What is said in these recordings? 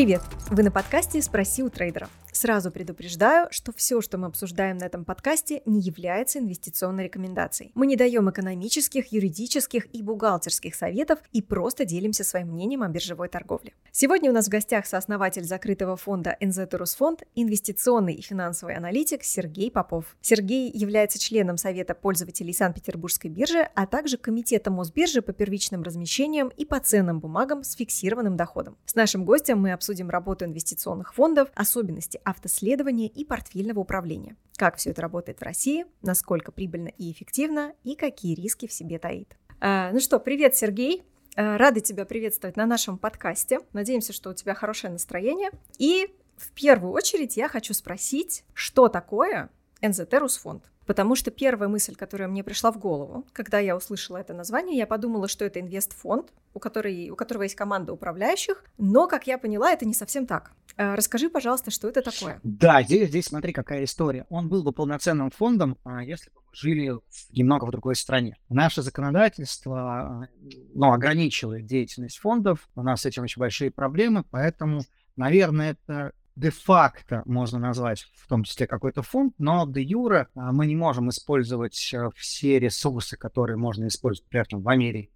Привет! Вы на подкасте «Спроси у трейдера». Сразу предупреждаю, что все, что мы обсуждаем на этом подкасте, не является инвестиционной рекомендацией. Мы не даем экономических, юридических и бухгалтерских советов и просто делимся своим мнением о биржевой торговле. Сегодня у нас в гостях сооснователь закрытого фонда НЗ Фонд, инвестиционный и финансовый аналитик Сергей Попов. Сергей является членом Совета пользователей Санкт-Петербургской биржи, а также Комитета Мосбиржи по первичным размещениям и по ценным бумагам с фиксированным доходом. С нашим гостем мы обсудим работу инвестиционных фондов, особенности автоследования и портфельного управления. Как все это работает в России, насколько прибыльно и эффективно и какие риски в себе таит. А, ну что, привет, Сергей. А, рады тебя приветствовать на нашем подкасте. Надеемся, что у тебя хорошее настроение. И в первую очередь я хочу спросить, что такое НЗТ Русфонд? Потому что первая мысль, которая мне пришла в голову, когда я услышала это название, я подумала, что это инвестфонд, у, которой, у которого есть команда управляющих, но, как я поняла, это не совсем так. А, расскажи, пожалуйста, что это такое? Да, здесь, здесь смотри, какая история. Он был бы полноценным фондом, а, если бы мы жили немного в другой стране. Наше законодательство а, ну, ограничивает деятельность фондов, у нас с этим очень большие проблемы, поэтому, наверное, это де-факто можно назвать в том числе какой-то фонд, но де юра мы не можем использовать э, все ресурсы, которые можно использовать, например, в Америке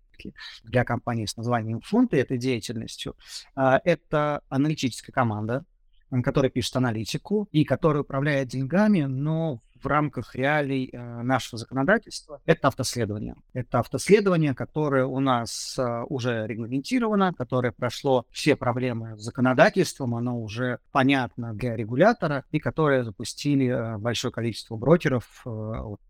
для компании с названием фонд и этой деятельностью. А, это аналитическая команда, которая пишет аналитику и которая управляет деньгами, но в рамках реалий э, нашего законодательства, это автоследование. Это автоследование, которое у нас э, уже регламентировано, которое прошло все проблемы с законодательством, оно уже понятно для регулятора, и которое запустили э, большое количество брокеров,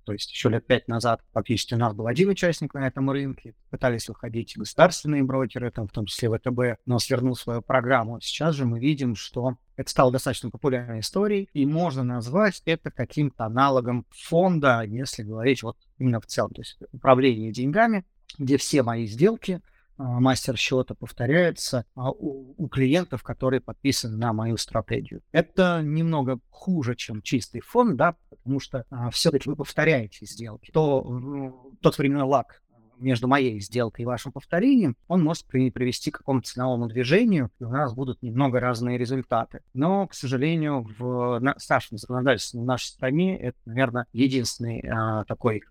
то есть еще лет пять назад фактически у нас был один участник на этом рынке, пытались выходить государственные брокеры, там, в том числе ВТБ, но свернул свою программу. Сейчас же мы видим, что это стало достаточно популярной историей, и можно назвать это каким-то аналогом фонда, если говорить вот именно в целом, то есть управление деньгами, где все мои сделки, а, мастер счета повторяется а, у, у клиентов, которые подписаны на мою стратегию. Это немного хуже, чем чистый фонд, да, потому что а, все-таки вы повторяете сделки. То, ну, тот временной лак между моей сделкой и вашим повторением, он может привести к какому-то ценовому движению, и у нас будут немного разные результаты. Но, к сожалению, в нашем законодательстве в нашей стране это, наверное, единственный а, такой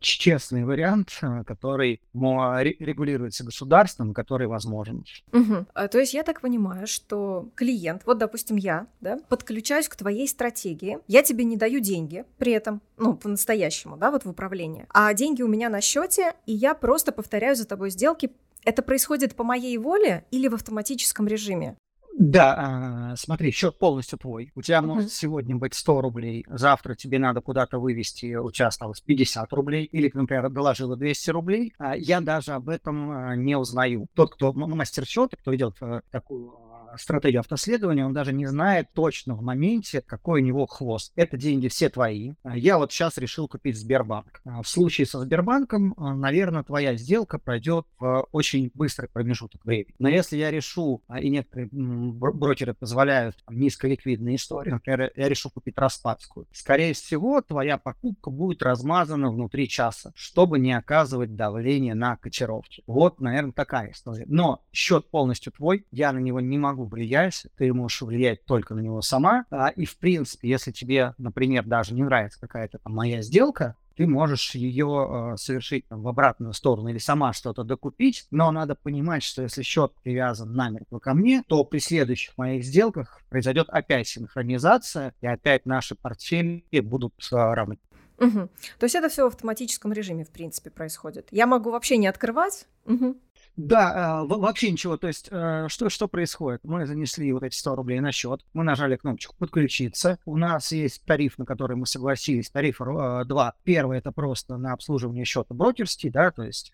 честный вариант, э, который регулируется государством, который возможен. Угу. А, то есть я так понимаю, что клиент, вот, допустим, я, да, подключаюсь к твоей стратегии, я тебе не даю деньги при этом, ну, по-настоящему, да, вот в управлении, а деньги у меня на счете, и я просто повторяю за тобой сделки это происходит по моей воле или в автоматическом режиме? Да, а, смотри, счет полностью твой. У тебя uh-huh. может сегодня быть 100 рублей, завтра тебе надо куда-то вывести, у тебя осталось 50 рублей, или, например, доложила 200 рублей. А я даже об этом а, не узнаю. Тот, кто мастер счета, кто ведет а, такую стратегию автоследования, он даже не знает точно в моменте, какой у него хвост. Это деньги все твои. А я вот сейчас решил купить Сбербанк. А в случае со Сбербанком, а, наверное, твоя сделка пройдет в очень быстрый промежуток времени. Но если я решу, и некоторые брокеры позволяют низколиквидные истории, например, я решу купить распадскую, скорее всего, твоя покупка будет размазана внутри часа, чтобы не оказывать давление на котировки. Вот, наверное, такая история. Но счет полностью твой, я на него не могу могу влиять, ты можешь влиять только на него сама. А, и, в принципе, если тебе, например, даже не нравится какая-то там моя сделка, ты можешь ее э, совершить там, в обратную сторону или сама что-то докупить, но надо понимать, что если счет привязан намертво ко мне, то при следующих моих сделках произойдет опять синхронизация, и опять наши портфели будут э, равны. Угу. То есть это все в автоматическом режиме, в принципе, происходит. Я могу вообще не открывать. Угу. Да, э, вообще ничего. То есть, э, что, что происходит? Мы занесли вот эти 100 рублей на счет, мы нажали кнопочку «Подключиться». У нас есть тариф, на который мы согласились, тариф э, 2. Первый – это просто на обслуживание счета брокерский, да, то есть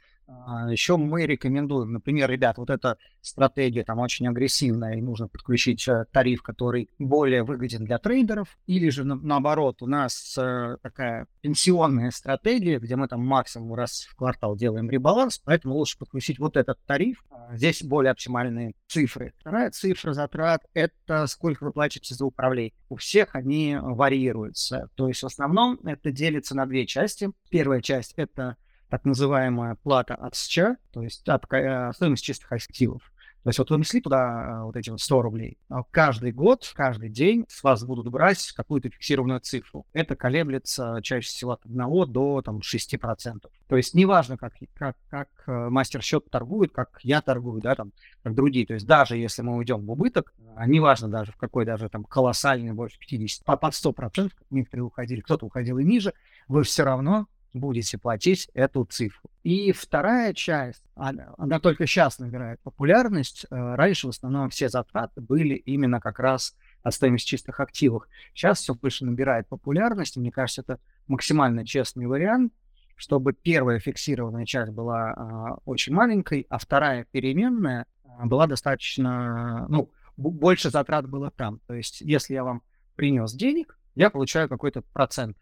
Еще мы рекомендуем, например, ребят, вот эта стратегия там очень агрессивная, и нужно подключить э, тариф, который более выгоден для трейдеров, или же наоборот, у нас э, такая пенсионная стратегия, где мы там максимум раз в квартал делаем ребаланс, поэтому лучше подключить вот этот тариф. А, здесь более оптимальные цифры. Вторая цифра затрат – это сколько вы платите за управление. У всех они варьируются. То есть в основном это делится на две части. Первая часть – это так называемая плата от СЧ, то есть от э, стоимость чистых активов. То есть вот вы внесли туда вот эти вот 100 рублей, а каждый год, каждый день с вас будут брать какую-то фиксированную цифру. Это колеблется чаще всего от 1 до там, 6%. То есть неважно, как, как, как э, мастер счет торгует, как я торгую, да, там, как другие. То есть даже если мы уйдем в убыток, а неважно даже в какой даже там колоссальный, больше 50, под 100%, как некоторые уходили, кто-то уходил и ниже, вы все равно будете платить эту цифру. И вторая часть, она, она только сейчас набирает популярность. Э, раньше в основном все затраты были именно как раз от стоимости чистых активов. Сейчас все больше набирает популярность. Мне кажется, это максимально честный вариант, чтобы первая фиксированная часть была а, очень маленькой, а вторая переменная а, была достаточно, ну, больше затрат было там. То есть, если я вам принес денег, я получаю какой-то процент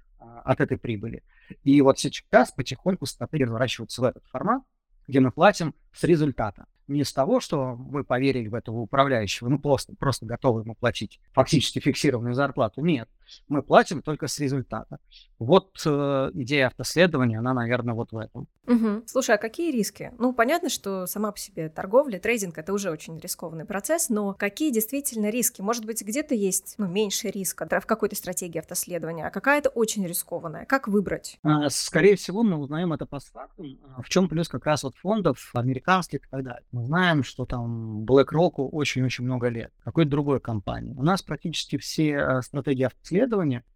от этой прибыли. И вот сейчас потихоньку стратегии разворачиваются в этот формат, где мы платим с результата не с того, что мы поверили в этого управляющего, ну просто, просто готовы ему платить фактически фиксированную зарплату. Нет, мы платим только с результата. Вот э, идея автоследования, она, наверное, вот в этом. Угу. Слушай, а какие риски? Ну, понятно, что сама по себе торговля, трейдинг — это уже очень рискованный процесс, но какие действительно риски? Может быть, где-то есть ну, меньше риска в какой-то стратегии автоследования, а какая-то очень рискованная. Как выбрать? А, скорее всего, мы узнаем это по фактам. А в чем плюс как раз вот фондов американских и так далее. Мы знаем, что там BlackRock очень-очень много лет, какой-то другой компании. У нас практически все э, стратегии автоследования,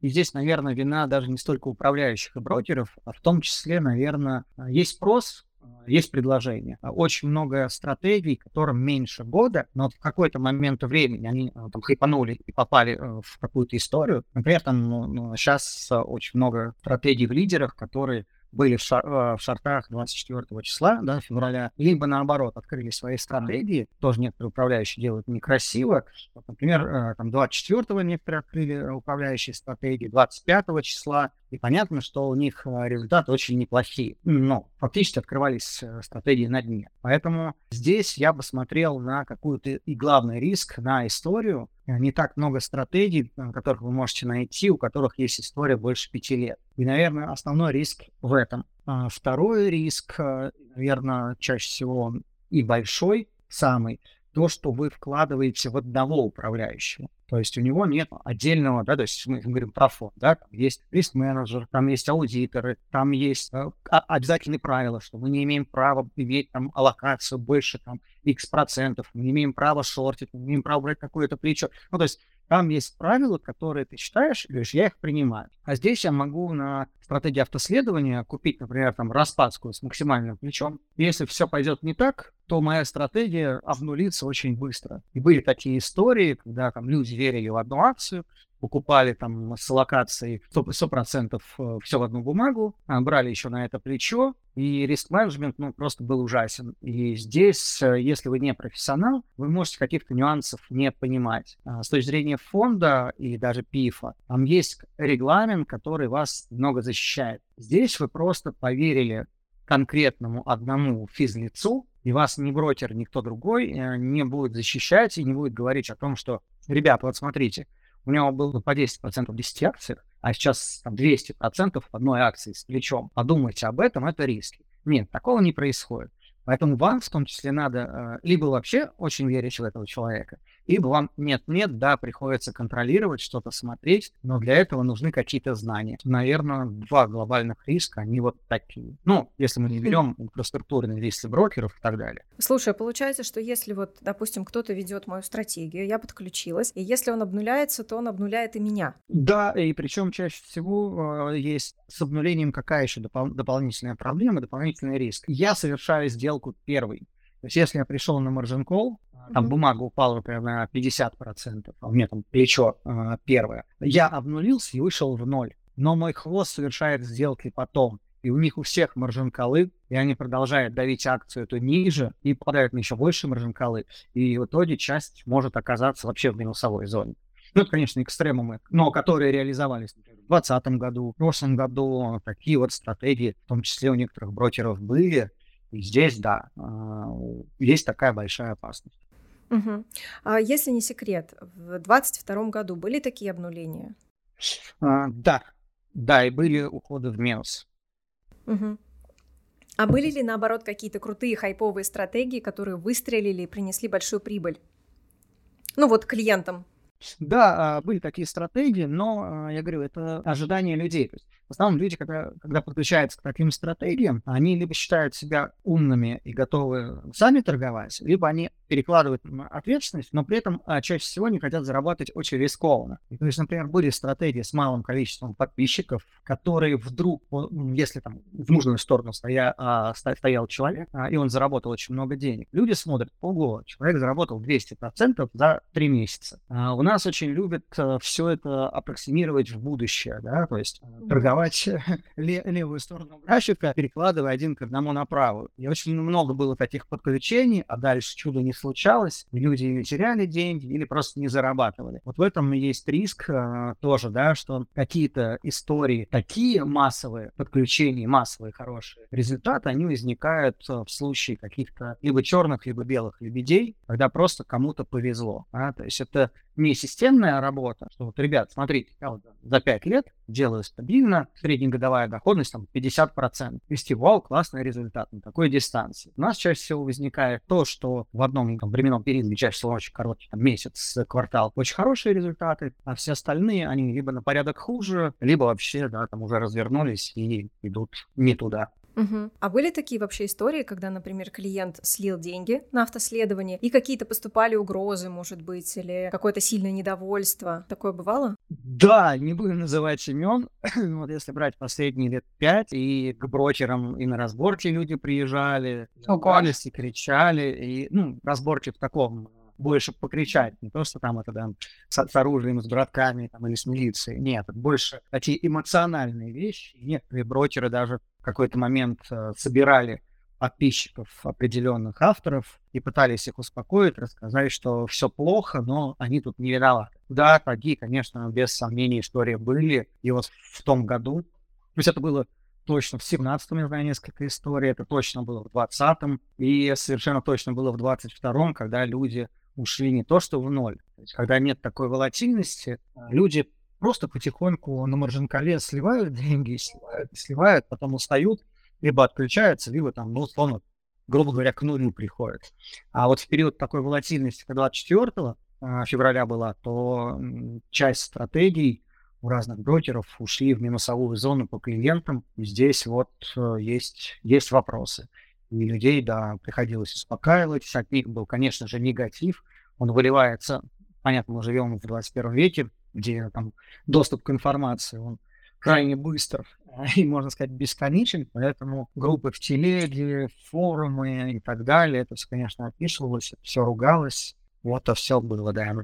и здесь, наверное, вина даже не столько управляющих и брокеров, а в том числе, наверное, есть спрос, есть предложение. Очень много стратегий, которым меньше года, но в какой-то момент времени они э, там хайпанули и попали в какую-то историю. Например, там ну, ну, сейчас очень много стратегий в лидерах, которые были в, шар, э, в шартах 24 числа, да, февраля, либо наоборот открыли свои стратегии, тоже некоторые управляющие делают некрасиво. Вот, например, э, там 24 некоторые открыли э, управляющие стратегии, 25 числа, и понятно, что у них результаты очень неплохие. Но фактически открывались стратегии на дне. Поэтому здесь я бы смотрел на какую-то и главный риск, на историю, не так много стратегий, которых вы можете найти, у которых есть история больше пяти лет. И, наверное, основной риск в этом. А второй риск, э, наверное, чаще всего и большой, самый, то, что вы вкладываете в одного управляющего. То есть у него нет отдельного, да, то есть мы говорим про фонд, да, там есть риск-менеджер, там есть аудиторы, там есть э, обязательные правила, что мы не имеем права иметь там аллокацию больше там x процентов, мы не имеем права шортить, мы не имеем права брать какое-то плечо. Ну, то есть там есть правила, которые ты читаешь и говоришь, я их принимаю. А здесь я могу на стратегии автоследования купить, например, там распадскую с максимальным плечом. Если все пойдет не так, то моя стратегия обнулится очень быстро. И были такие истории, когда там люди верили в одну акцию, покупали там с локацией 100%, 100% все в одну бумагу, а брали еще на это плечо, и риск-менеджмент ну, просто был ужасен. И здесь, э, если вы не профессионал, вы можете каких-то нюансов не понимать. А с точки зрения фонда и даже ПИФа, там есть регламент, который вас много защищает. Здесь вы просто поверили конкретному одному физлицу, и вас ни брокер, никто другой э, не будет защищать и не будет говорить о том, что, ребята, вот смотрите, у него было по 10% в 10 акциях, а сейчас там, 200% в одной акции с плечом. Подумайте об этом, это риски. Нет, такого не происходит. Поэтому вам в том числе надо э, либо вообще очень верить в этого человека, либо вам нет-нет, да, приходится контролировать, что-то смотреть, но для этого нужны какие-то знания. Наверное, два глобальных риска, они вот такие. Ну, если мы не берем инфраструктурные риски брокеров и так далее. Слушай, а получается, что если вот, допустим, кто-то ведет мою стратегию, я подключилась, и если он обнуляется, то он обнуляет и меня. Да, и причем чаще всего э, есть с обнулением какая еще допол- дополнительная проблема, дополнительный риск. Я совершаю сделку первый. То есть если я пришел на margin call, там бумага упала, например, на 50%, а у меня там плечо э, первое, я обнулился и вышел в ноль. Но мой хвост совершает сделки потом. И у них у всех маржин-колы, и они продолжают давить акцию то ниже и попадают на еще больше маржин-колы. И в итоге часть может оказаться вообще в минусовой зоне. Ну, это, конечно, экстремумы, но которые реализовались, например, в 2020 году, в прошлом году. Такие вот стратегии, в том числе у некоторых брокеров, были. И здесь, да, а, есть такая большая опасность. Угу. А если не секрет, в 2022 году были такие обнуления? А, да, да, и были уходы в минус. Угу. А были ли, наоборот, какие-то крутые хайповые стратегии, которые выстрелили и принесли большую прибыль? Ну вот клиентам. Да, а, были такие стратегии, но, а, я говорю, это ожидание людей. В основном люди, когда, когда подключаются к таким стратегиям, они либо считают себя умными и готовы сами торговать, либо они перекладывают ответственность, но при этом а, чаще всего не хотят зарабатывать очень рискованно. И, то есть, например, были стратегии с малым количеством подписчиков, которые вдруг, если там в нужную сторону стоя, а, стоял человек, а, и он заработал очень много денег, люди смотрят, ого, человек заработал 200% за 3 месяца. А у нас очень любят а, все это аппроксимировать в будущее, да, то есть торговать рисовать левую сторону графика, перекладывая один к одному на правую. И очень много было таких подключений, а дальше чудо не случалось. Люди или теряли деньги, или просто не зарабатывали. Вот в этом есть риск э, тоже, да, что какие-то истории, такие массовые подключения, массовые хорошие результаты, они возникают э, в случае каких-то либо черных, либо белых лебедей, когда просто кому-то повезло. Да? То есть это не системная работа, что вот, ребят, смотрите, я вот за 5 лет делаю стабильно, среднегодовая доходность там 50%. Вести, вау, классный результат на такой дистанции. У нас чаще всего возникает то, что в одном там, временном периоде, чаще всего очень короткий, там, месяц, квартал, очень хорошие результаты, а все остальные, они либо на порядок хуже, либо вообще, да, там уже развернулись и идут не туда. Угу. А были такие вообще истории, когда, например, клиент слил деньги на автоследование, и какие-то поступали угрозы, может быть, или какое-то сильное недовольство? Такое бывало? Да, не будем называть имен. вот если брать последние лет пять, и к брокерам и на разборки люди приезжали, ругались и кричали, и, ну, разборки в таком больше покричать, не то, что там это там с, с оружием, с братками там, или с милицией. Нет, больше такие эмоциональные вещи. Некоторые брокеры даже какой-то момент э, собирали подписчиков определенных авторов и пытались их успокоить, рассказать, что все плохо, но они тут не виноваты. Да, такие, конечно, без сомнений истории были. И вот в том году, то есть это было точно в 17-м, я знаю несколько историй, это точно было в 20-м, и совершенно точно было в 22-м, когда люди ушли не то что в ноль. То есть, когда нет такой волатильности, люди просто потихоньку на маржинкале сливают деньги, сливают, сливают, потом устают, либо отключаются, либо там, ну, условно, грубо говоря, к нулю приходят. А вот в период такой волатильности, когда 24 а, февраля была, то часть стратегий у разных брокеров ушли в минусовую зону по клиентам. И здесь вот э, есть, есть вопросы. И людей, да, приходилось успокаивать. От них был, конечно же, негатив. Он выливается, понятно, мы живем в 21 веке, где там доступ к информации, он крайне быстр и, можно сказать, бесконечен, поэтому группы в телеге, форумы и так далее, это все, конечно, описывалось, все ругалось, вот это все было, да.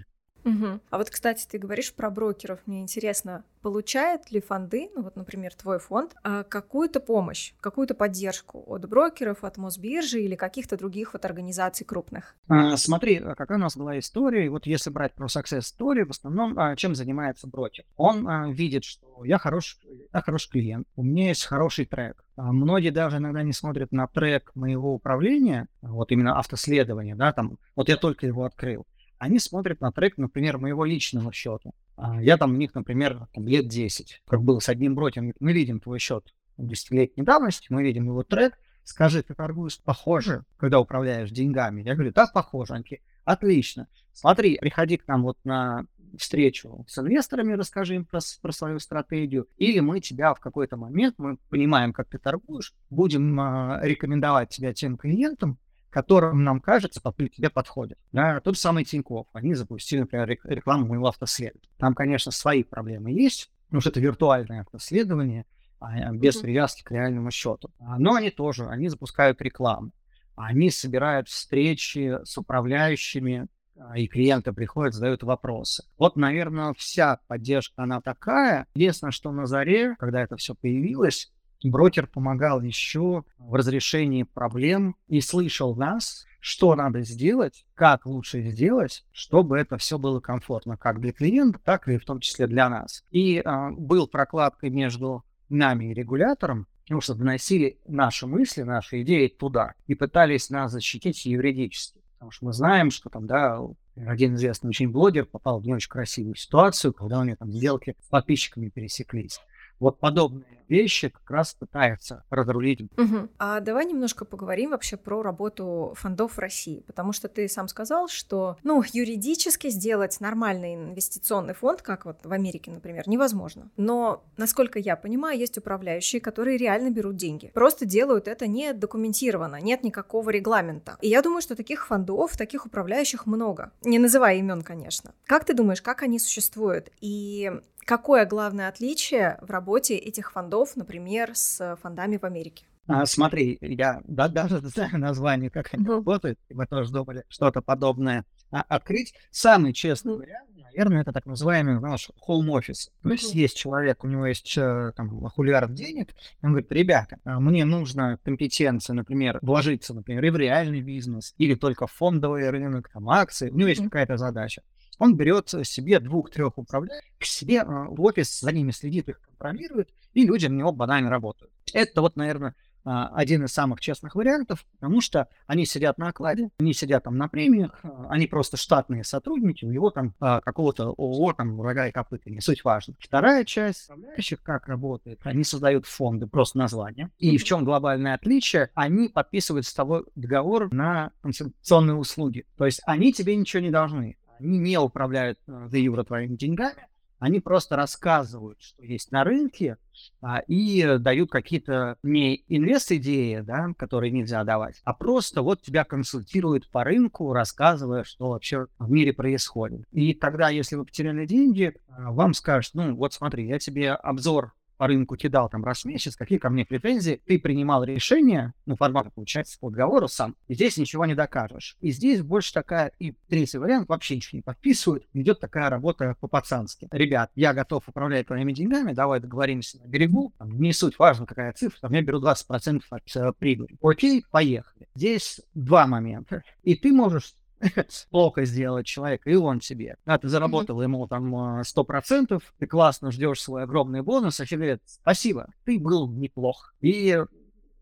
Угу. А вот, кстати, ты говоришь про брокеров. Мне интересно, получают ли фонды, ну вот, например, твой фонд, а, какую-то помощь, какую-то поддержку от брокеров, от Мосбиржи или каких-то других вот организаций крупных? А, смотри, а какая у нас была история. Вот если брать про success story, в основном а, чем занимается брокер? Он а, видит, что я хороший, я хороший клиент, у меня есть хороший трек. Многие даже иногда не смотрят на трек моего управления, вот именно автоследования, да, там, вот я только его открыл они смотрят на трек, например, моего личного счета. А, я там у них, например, лет 10, как был с одним брокером, мы видим твой счет 10-летней давности, мы видим его трек, скажи, ты торгуешь похоже, когда управляешь деньгами? Я говорю, да, похоже. Они такие, отлично. Смотри, приходи к нам вот на встречу с инвесторами, расскажи им про, про свою стратегию, или мы тебя в какой-то момент, мы понимаем, как ты торгуешь, будем э, рекомендовать тебя тем клиентам, которым нам кажется, тебе подходит. Да, тот же самый Тинькофф. Они запустили, например, рекламу моего автоследования. Там, конечно, свои проблемы есть, потому что это виртуальное автоследование, а, без привязки к реальному счету. А, но они тоже, они запускают рекламу. Они собирают встречи с управляющими, а, и клиенты приходят, задают вопросы. Вот, наверное, вся поддержка, она такая. Единственное, что на заре, когда это все появилось, брокер помогал еще в разрешении проблем и слышал нас, что надо сделать, как лучше сделать, чтобы это все было комфортно как для клиента, так и в том числе для нас. И э, был прокладкой между нами и регулятором, потому что доносили наши мысли, наши идеи туда и пытались нас защитить юридически. Потому что мы знаем, что там, да, один известный очень блогер попал в не очень красивую ситуацию, когда у него там сделки с подписчиками пересеклись. Вот подобные вещи как раз пытается разрулить. Угу. А давай немножко поговорим вообще про работу фондов в России, потому что ты сам сказал, что, ну, юридически сделать нормальный инвестиционный фонд, как вот в Америке, например, невозможно. Но, насколько я понимаю, есть управляющие, которые реально берут деньги. Просто делают это не документированно, нет никакого регламента. И я думаю, что таких фондов, таких управляющих много. Не называя имен, конечно. Как ты думаешь, как они существуют? И Какое главное отличие в работе этих фондов, например, с фондами в Америке? А, смотри, я да, даже знаю название, как они mm-hmm. работают, мы тоже думали что-то подобное а, открыть. Самый честный mm-hmm. вариант, наверное, это так называемый наш home office. То mm-hmm. есть есть человек, у него есть э, там хулиард денег, он говорит, ребята, а, мне нужно компетенция, например, вложиться, например, и в реальный бизнес, или только в фондовый рынок, там, акции, у него есть mm-hmm. какая-то задача он берет себе двух-трех управляющих, к себе а, в офис, за ними следит, их контролирует, и люди на него банально работают. Это вот, наверное, а, один из самых честных вариантов, потому что они сидят на окладе, они сидят там на премиях, а, они просто штатные сотрудники, у него там какого-то ООО, там, врага и копыта, не суть важно. Вторая часть управляющих, как работает, они создают фонды, просто название. И в чем глобальное отличие? Они подписывают с тобой договор на консультационные услуги. То есть они тебе ничего не должны они не управляют за э, евро твоими деньгами, они просто рассказывают, что есть на рынке, а, и дают какие-то не инвест-идеи, да, которые нельзя давать, а просто вот тебя консультируют по рынку, рассказывая, что вообще в мире происходит. И тогда, если вы потеряли деньги, а, вам скажут, ну вот смотри, я тебе обзор по рынку кидал там раз в месяц, какие ко мне претензии, ты принимал решение, ну, формат получается по договору сам, и здесь ничего не докажешь. И здесь больше такая, и третий вариант, вообще ничего не подписывают, идет такая работа по-пацански. Ребят, я готов управлять твоими деньгами, давай договоримся на берегу, там, не суть, важно какая цифра, там, я беру 20% от э, прибыли. Окей, поехали. Здесь два момента. И ты можешь плохо сделать человека, и он тебе. А ты заработал ему там сто процентов, ты классно ждешь свой огромный бонус, а тебе говорят, спасибо, ты был неплох. И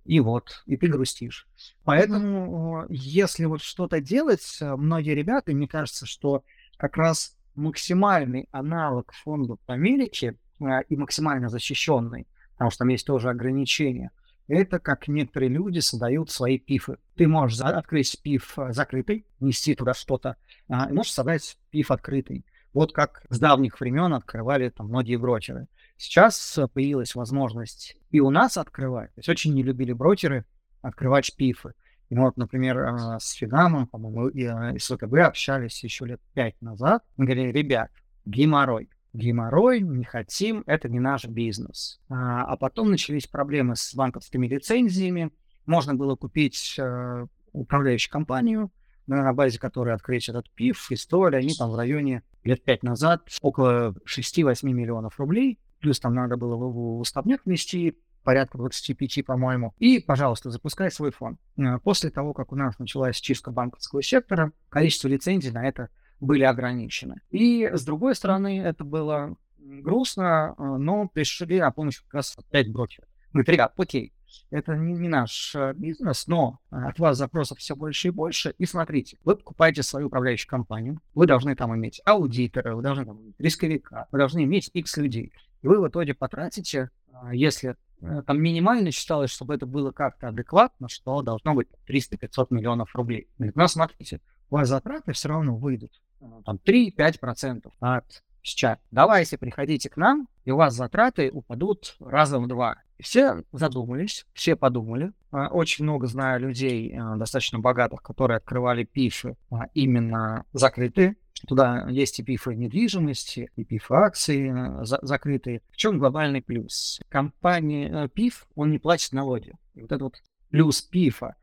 и вот, и ты грустишь. Поэтому, если вот что-то делать, э, многие ребята, мне кажется, что как раз максимальный аналог фондов в Америке и максимально защищенный, потому что там есть тоже ограничения – это как некоторые люди создают свои пифы. Ты можешь открыть пиф э, закрытый, нести туда что-то, а, можешь создать пиф открытый. Вот как с давних времен открывали там многие брокеры. Сейчас э, появилась возможность и у нас открывать. То есть очень не любили брокеры открывать пифы. И вот, например, э, с Финамом, по-моему, и с ВКБ общались еще лет пять назад. Мы говорили, ребят, геморрой геморрой, не хотим, это не наш бизнес. А, а потом начались проблемы с банковскими лицензиями. Можно было купить э, управляющую компанию, на базе которой открыть этот ПИФ, история, они там в районе лет пять назад около 6-8 миллионов рублей, плюс там надо было в уставняк внести порядка 25, по-моему. И, пожалуйста, запускай свой фонд. Э, после того, как у нас началась чистка банковского сектора, количество лицензий на это были ограничены. И с другой стороны, это было грустно, э, но пришли на помощь как раз опять брокеры. Говорит, ребят, окей, это не, не наш э, бизнес, но э, от вас запросов все больше и больше. И смотрите, вы покупаете свою управляющую компанию, вы должны там иметь аудитора, вы должны там иметь рисковика, вы должны иметь X людей. И вы в итоге потратите, если там минимально считалось, чтобы это было как-то адекватно, что должно быть 300-500 миллионов рублей. Говорит, ну, смотрите, у вас затраты все равно выйдут там 3-5% от сейчас. Давайте приходите к нам, и у вас затраты упадут раза в два. Все задумались, все подумали. А, очень много знаю людей, а, достаточно богатых, которые открывали пифы а, именно закрытые. Туда есть и пифы недвижимости, и пифы акции за закрытые. В чем глобальный плюс? Компания ПИФ, он не платит налоги. И вот это вот плюс ПИФа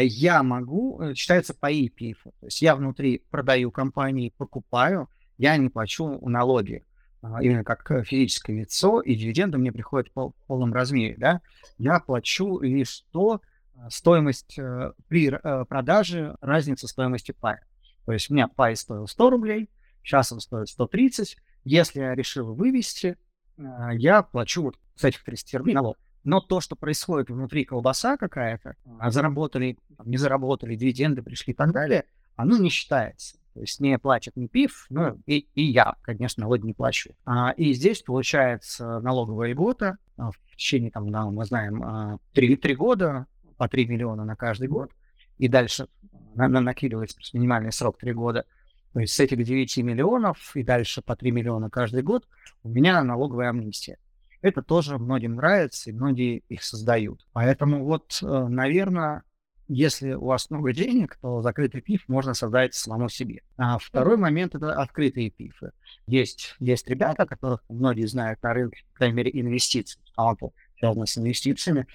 я могу, э, считается по EPIF. То есть я внутри продаю компании, покупаю, я не плачу налоги. А, именно как э, физическое лицо, и дивиденды мне приходят в полном размере. Да? Я плачу лишь то, а, стоимость э, при продаже, разница стоимости пая. То есть у меня пай стоил 100 рублей, сейчас он стоит 130. Если я решил вывести, я плачу вот с этих 30 рублей налог. Но то, что происходит внутри колбаса какая-то, а заработали, не заработали, дивиденды пришли и так далее, оно не считается. То есть не платит ни ПИФ, ну и, и я, конечно, налоги не плачу. А, и здесь получается налоговая льгота а, в течение, там, да, мы знаем, а, 3, 3 года, по 3 миллиона на каждый год, и дальше на, на, накидывается минимальный срок 3 года. То есть с этих 9 миллионов и дальше по 3 миллиона каждый год у меня налоговая амнистия. Это тоже многим нравится, и многие их создают. Поэтому вот, э, наверное, если у вас много денег, то закрытый пиф можно создать самому себе. А второй момент — это открытые пифы. Есть, есть ребята, которых многие знают на рынке, по крайней мере, инвестиций, талантов, связанных с инвестициями,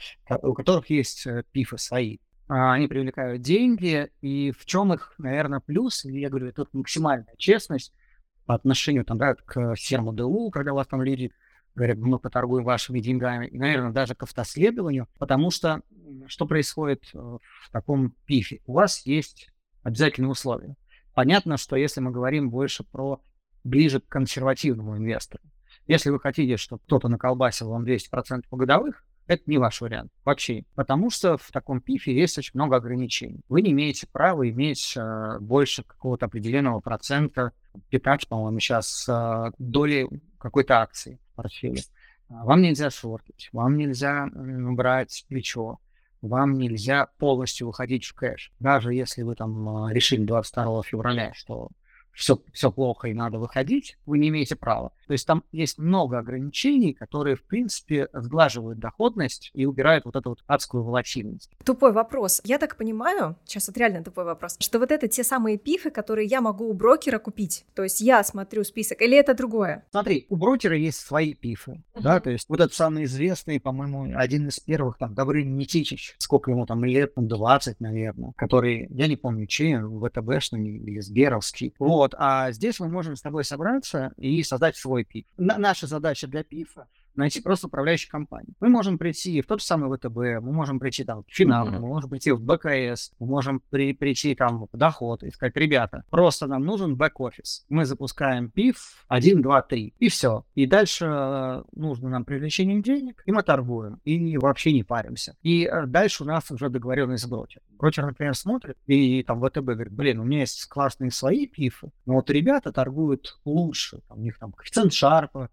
у которых есть э, пифы свои. А, они привлекают деньги, и в чем их, наверное, плюс, я говорю, это максимальная честность по отношению там, да, к ферму ДУ, когда у вас там люди говорят, мы поторгуем вашими деньгами, наверное, даже к автоследованию, потому что что происходит э, в таком пифе? У вас есть обязательные условия. Понятно, что если мы говорим больше про ближе к консервативному инвестору, если вы хотите, чтобы кто-то наколбасил вам 200% годовых, это не ваш вариант вообще. Потому что в таком пифе есть очень много ограничений. Вы не имеете права иметь э, больше какого-то определенного процента, питать, по-моему, сейчас э, доли какой-то акции портфеле. Вам нельзя шортить, вам нельзя брать плечо, вам нельзя полностью выходить в кэш. Даже если вы там э, решили 22 февраля, что все, все плохо и надо выходить, вы не имеете права. То есть там есть много ограничений, которые, в принципе, сглаживают доходность и убирают вот эту вот адскую волатильность. Тупой вопрос. Я так понимаю, сейчас вот реально тупой вопрос, что вот это те самые пифы, которые я могу у брокера купить. То есть я смотрю список, или это другое? Смотри, у брокера есть свои пифы, uh-huh. да, то есть вот этот самый известный, по-моему, один из первых, там, Добрын Никитич, сколько ему там лет, 20, наверное, который, я не помню, чей, ВТБшный или Сберовский. Вот, а здесь мы можем с тобой собраться и создать свой пиф. На, наша задача для пифа найти просто управляющую компанию. Мы можем прийти в тот же самый ВТБ, мы можем прийти там в Финал, mm-hmm. мы можем прийти в БКС, мы можем при, прийти там в Доход и сказать, ребята, просто нам нужен бэк-офис. Мы запускаем ПИФ 1, 2, 3, и все. И дальше э, нужно нам привлечение денег, и мы торгуем, и вообще не паримся. И э, дальше у нас уже договоренность с брокером. Брокер, например, смотрит, и, там ВТБ говорит, блин, у меня есть классные свои пифы, но вот ребята торгуют лучше, там, у них там коэффициент шарпа,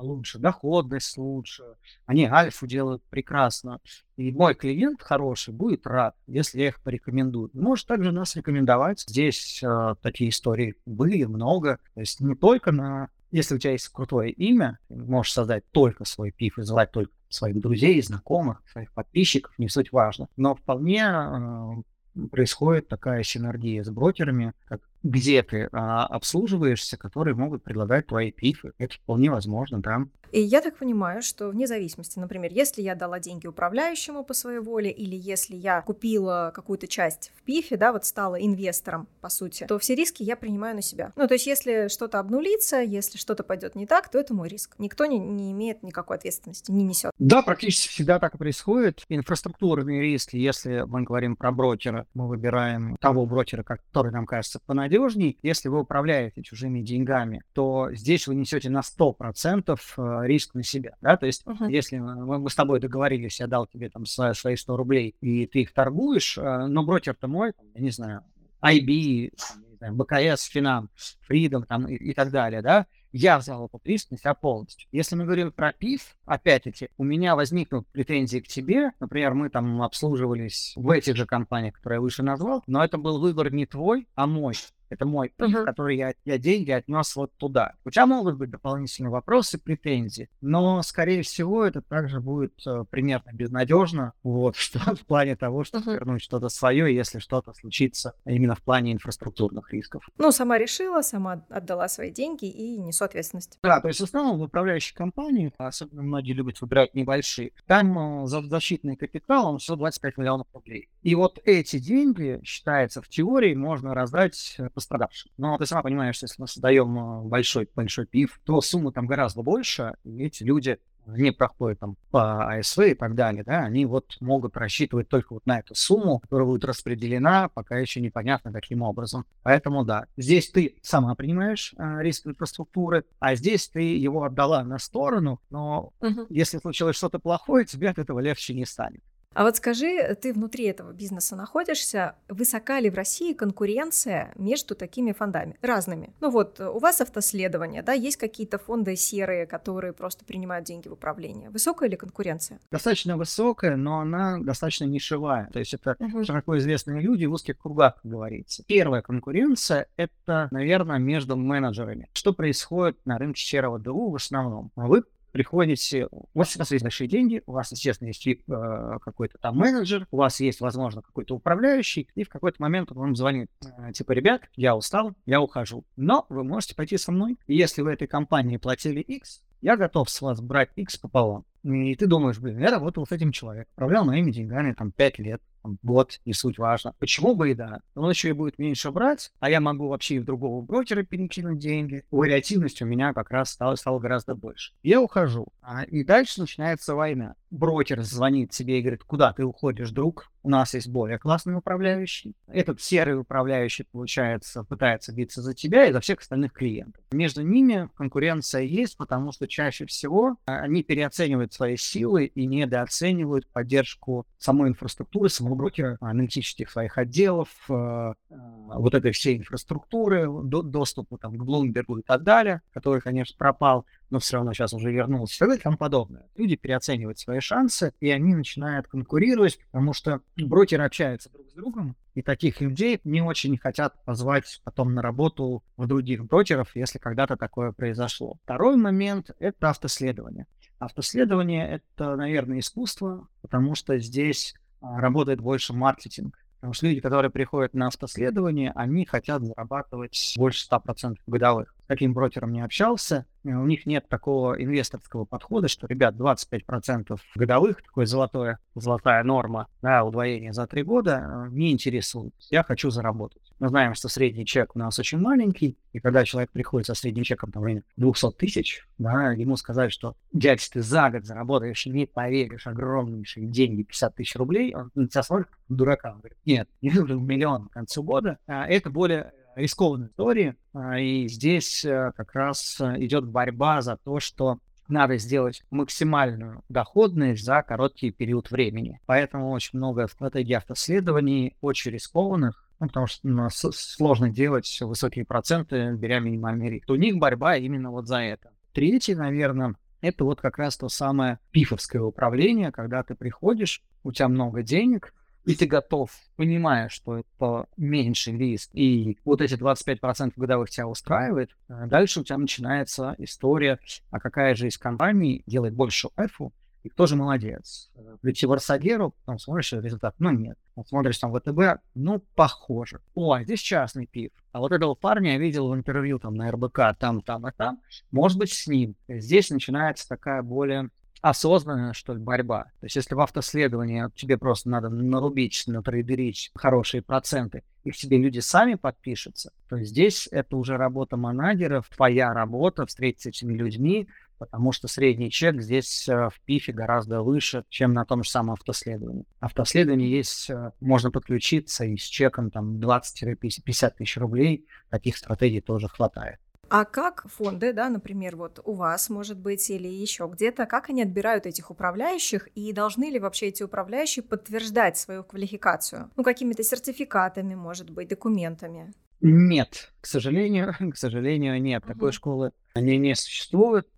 лучше, доходность лучше, они альфу делают прекрасно. И мой клиент хороший будет рад, если я их порекомендую. Может также нас рекомендовать. Здесь э, такие истории были много. То есть не только на... Если у тебя есть крутое имя, можешь создать только свой пиф и звать только своих друзей, знакомых, своих подписчиков, не суть важно. Но вполне э, происходит такая синергия с брокерами, как где ты а, обслуживаешься, которые могут предлагать твои пифы. Это вполне возможно, да. И я так понимаю, что вне зависимости, например, если я дала деньги управляющему по своей воле, или если я купила какую-то часть в пифе, да, вот стала инвестором, по сути, то все риски я принимаю на себя. Ну, то есть, если что-то обнулится, если что-то пойдет не так, то это мой риск. Никто не, не имеет никакой ответственности, не несет. Да, практически всегда так и происходит. Инфраструктурные риски, если мы говорим про брокера, мы выбираем того брокера, который нам кажется понадежней. Если вы управляете чужими деньгами, то здесь вы несете на 100% риск на себя, да, то есть uh-huh. если мы, мы с тобой договорились, я дал тебе там свои, свои 100 рублей, и ты их торгуешь, э, но брокер-то мой, я не знаю, IB, БКС, Финам, Freedom там и, и так далее, да, я взял эту риск на себя полностью. Если мы говорим про ПИФ, опять-таки, у меня возникнут претензии к тебе. Например, мы там обслуживались в этих же компаниях, которые я выше назвал, но это был выбор не твой, а мой. Это мой пик, uh-huh. который я, я деньги отнес вот туда. У тебя могут быть дополнительные вопросы, претензии, но, скорее всего, это также будет э, примерно безнадежно, вот, что, в плане того, что uh-huh. вернуть что-то свое, если что-то случится именно в плане инфраструктурных рисков. Ну, сама решила, сама отдала свои деньги и несу ответственность. Да, то есть в основном в управляющей компании, особенно многие любят выбирать небольшие, там э, за защитный капитал он всего 25 миллионов рублей. И вот эти деньги, считается, в теории можно раздать э, пострадавшим. Но ты сама понимаешь, что если мы создаем э, большой, большой пив, то сумма там гораздо больше, и эти люди не проходят там по АСВ и так далее, да, они вот могут рассчитывать только вот на эту сумму, которая будет распределена, пока еще непонятно каким образом. Поэтому да, здесь ты сама принимаешь а, риск инфраструктуры, а здесь ты его отдала на сторону, но uh-huh. если случилось что-то плохое, тебе от этого легче не станет. А вот скажи, ты внутри этого бизнеса находишься, высока ли в России конкуренция между такими фондами? Разными. Ну вот, у вас автоследование, да, есть какие-то фонды серые, которые просто принимают деньги в управление. Высокая ли конкуренция? Достаточно высокая, но она достаточно нишевая. То есть это угу. широко известные люди в узких кругах, как говорится. Первая конкуренция — это, наверное, между менеджерами. Что происходит на рынке серого ДУ в основном? Вы приходите, у вас сейчас есть большие деньги, у вас, естественно, есть э, какой-то там менеджер, у вас есть, возможно, какой-то управляющий, и в какой-то момент он вам звонит, э, типа, ребят, я устал, я ухожу, но вы можете пойти со мной, и если вы этой компании платили X, я готов с вас брать X пополам. И ты думаешь, блин, я работал с этим человеком, управлял моими деньгами там 5 лет, год, не суть важно. Почему бы и да? Он еще и будет меньше брать, а я могу вообще и в другого брокера перекинуть деньги. Вариативность у меня как раз стала, стала гораздо больше. Я ухожу, и дальше начинается война. Брокер звонит тебе и говорит, куда ты уходишь, друг? У нас есть более классный управляющий. Этот серый управляющий, получается, пытается биться за тебя и за всех остальных клиентов. Между ними конкуренция есть, потому что чаще всего а, они переоценивают свои силы и недооценивают поддержку самой инфраструктуры, самого брокера, аналитических своих отделов, э, вот этой всей инфраструктуры, до, доступа там, к Bloomberg и так далее, который, конечно, пропал но все равно сейчас уже вернулся, и тому подобное. Люди переоценивают свои шансы, и они начинают конкурировать, потому что брокеры общаются друг с другом, и таких людей не очень хотят позвать потом на работу в других брокеров, если когда-то такое произошло. Второй момент — это автоследование. Автоследование — это, наверное, искусство, потому что здесь а, работает больше маркетинг. Потому что люди, которые приходят на автоследование, они хотят зарабатывать больше 100% годовых каким брокером не общался, у них нет такого инвесторского подхода, что, ребят, 25% годовых, такое золотое, золотая норма, да, удвоение за три года, э, не интересует. Я хочу заработать. Мы знаем, что средний чек у нас очень маленький, и когда человек приходит со средним чеком, там, в районе 200 тысяч, да, ему сказать, что, дядь, ты за год заработаешь, не поверишь, огромнейшие деньги, 50 тысяч рублей, он тебя смотрит, дурака, он говорит, нет, не нужен миллион к концу года, а это более рискованной истории, и здесь э, как раз э, идет борьба за то, что надо сделать максимальную доходность за короткий период времени. Поэтому очень много стратегий автоследований, очень рискованных, ну, потому что ну, сложно делать высокие проценты, беря минимальный риск. У них борьба именно вот за это. Третий, наверное, это вот как раз то самое пифовское управление, когда ты приходишь, у тебя много денег, и ты готов, понимая, что это меньший риск, и вот эти 25% годовых тебя устраивает, э, дальше у тебя начинается история, а какая же из компаний делает больше эфу, и кто же молодец. Э, прийти в Арсагеру, там смотришь результат, ну нет. Смотришь там ВТБ, ну похоже. О, а здесь частный пив. А вот этого парня я видел в интервью там на РБК, там, там и там. Может быть, с ним. Здесь начинается такая более осознанная, что ли, борьба. То есть если в автоследовании тебе просто надо нарубить, натрейдерить хорошие проценты, и к тебе люди сами подпишутся, то здесь это уже работа манагеров, твоя работа встретиться с этими людьми, потому что средний чек здесь э, в пифе гораздо выше, чем на том же самом автоследовании. Автоследование есть, э, можно подключиться и с чеком там 20-50 тысяч рублей, таких стратегий тоже хватает. А как фонды, да, например, вот у вас, может быть, или еще где-то, как они отбирают этих управляющих и должны ли вообще эти управляющие подтверждать свою квалификацию? Ну, какими-то сертификатами, может быть, документами? Нет, к сожалению, к сожалению, нет. Угу. Такой школы они не существует.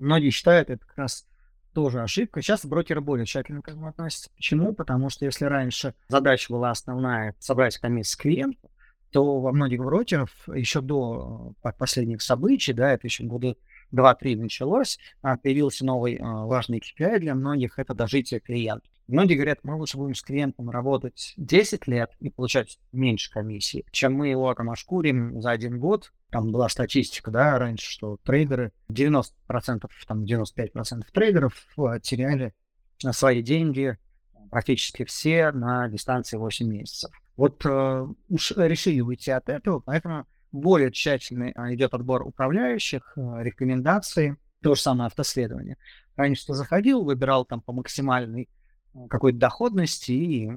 Многие считают это как раз тоже ошибка. Сейчас брокеры более тщательно к этому относятся. Почему? Потому что если раньше задача была основная собрать комиссию с клиента, то во многих брокеров еще до э, последних событий, да, это еще годы 2-3 началось, а, появился новый а, важный KPI для многих, это дожитие клиента. Многие говорят, мы лучше будем с клиентом работать 10 лет и получать меньше комиссии, чем мы его там ошкурим за один год. Там была статистика, да, раньше, что трейдеры, 90%, там 95% трейдеров э, теряли свои деньги практически все на дистанции 8 месяцев. Вот э, уйти от этого, поэтому более тщательный э, идет отбор управляющих, э, рекомендации, то же самое автоследование. Раньше ты заходил, выбирал там по максимальной э, какой-то доходности и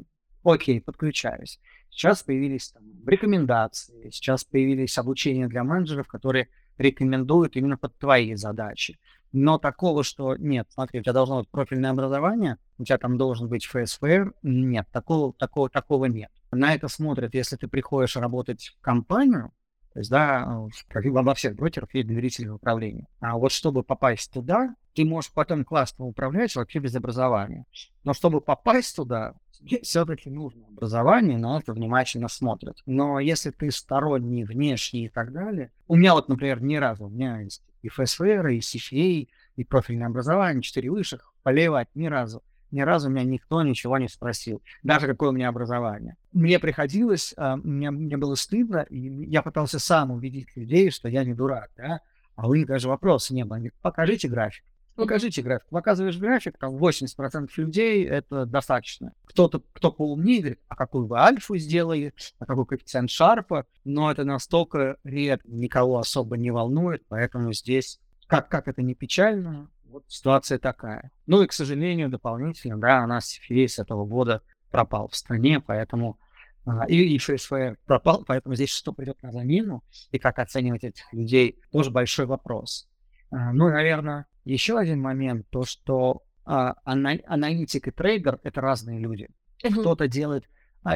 окей, подключаюсь. Сейчас появились там рекомендации, сейчас появились обучения для менеджеров, которые рекомендуют именно под твои задачи. Но такого, что нет, смотри, у тебя должно быть профильное образование, у тебя там должен быть ФСФР, нет, такого, такого, такого нет. На это смотрят, если ты приходишь работать в компанию, то есть, да, как во всех брокерах есть доверительное управление. А вот чтобы попасть туда, ты можешь потом классно управлять вообще без образования. Но чтобы попасть туда, все-таки нужно образование, но это внимательно смотрят. Но если ты сторонний, внешний и так далее, у меня вот, например, ни разу, у меня есть и ФСФР, и CFA, и профильное образование, четыре высших, поливать ни разу ни разу меня никто ничего не спросил, даже какое у меня образование. Мне приходилось, а, мне, мне было стыдно, и я пытался сам убедить людей, что я не дурак, да, а у них даже вопроса не было. Они покажите график. Покажите график. Показываешь график, там 80% людей это достаточно. Кто-то, кто поумнее, говорит, а какую вы альфу сделали, а какой коэффициент шарпа, но это настолько редко, никого особо не волнует, поэтому здесь, как, как это не печально, вот ситуация такая. Ну и, к сожалению, дополнительно, да, у нас CFA с этого года пропал в стране, поэтому а, и, и ФСФ пропал, поэтому здесь что придет на замену, и как оценивать этих людей, тоже большой вопрос. А, ну, наверное, еще один момент, то, что а, аналитик и трейдер — это разные люди. Кто-то делает,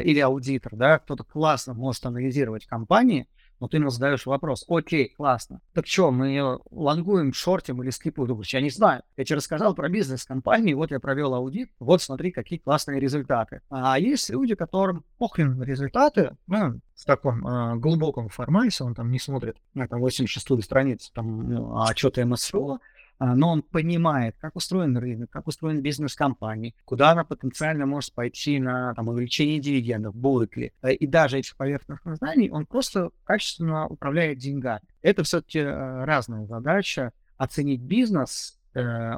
или аудитор, да, кто-то классно может анализировать компании, но ты мне задаешь вопрос, окей, классно, так что, мы лонгуем, шортим или скипуем? Я не знаю. Я тебе рассказал про бизнес компании, вот я провел аудит, вот смотри, какие классные результаты. А есть люди, которым похрен результаты, ну, в таком э, глубоком формате, он там не смотрит на там 86-ю страницу, там, ну, отчеты МСФО, а, но он понимает, как устроен рынок, как устроен бизнес компании, куда она потенциально может пойти на там, увеличение дивидендов, будет ли. Э, и даже этих поверхностных знаний он просто качественно управляет деньгами. Это все-таки э, разная задача оценить бизнес э,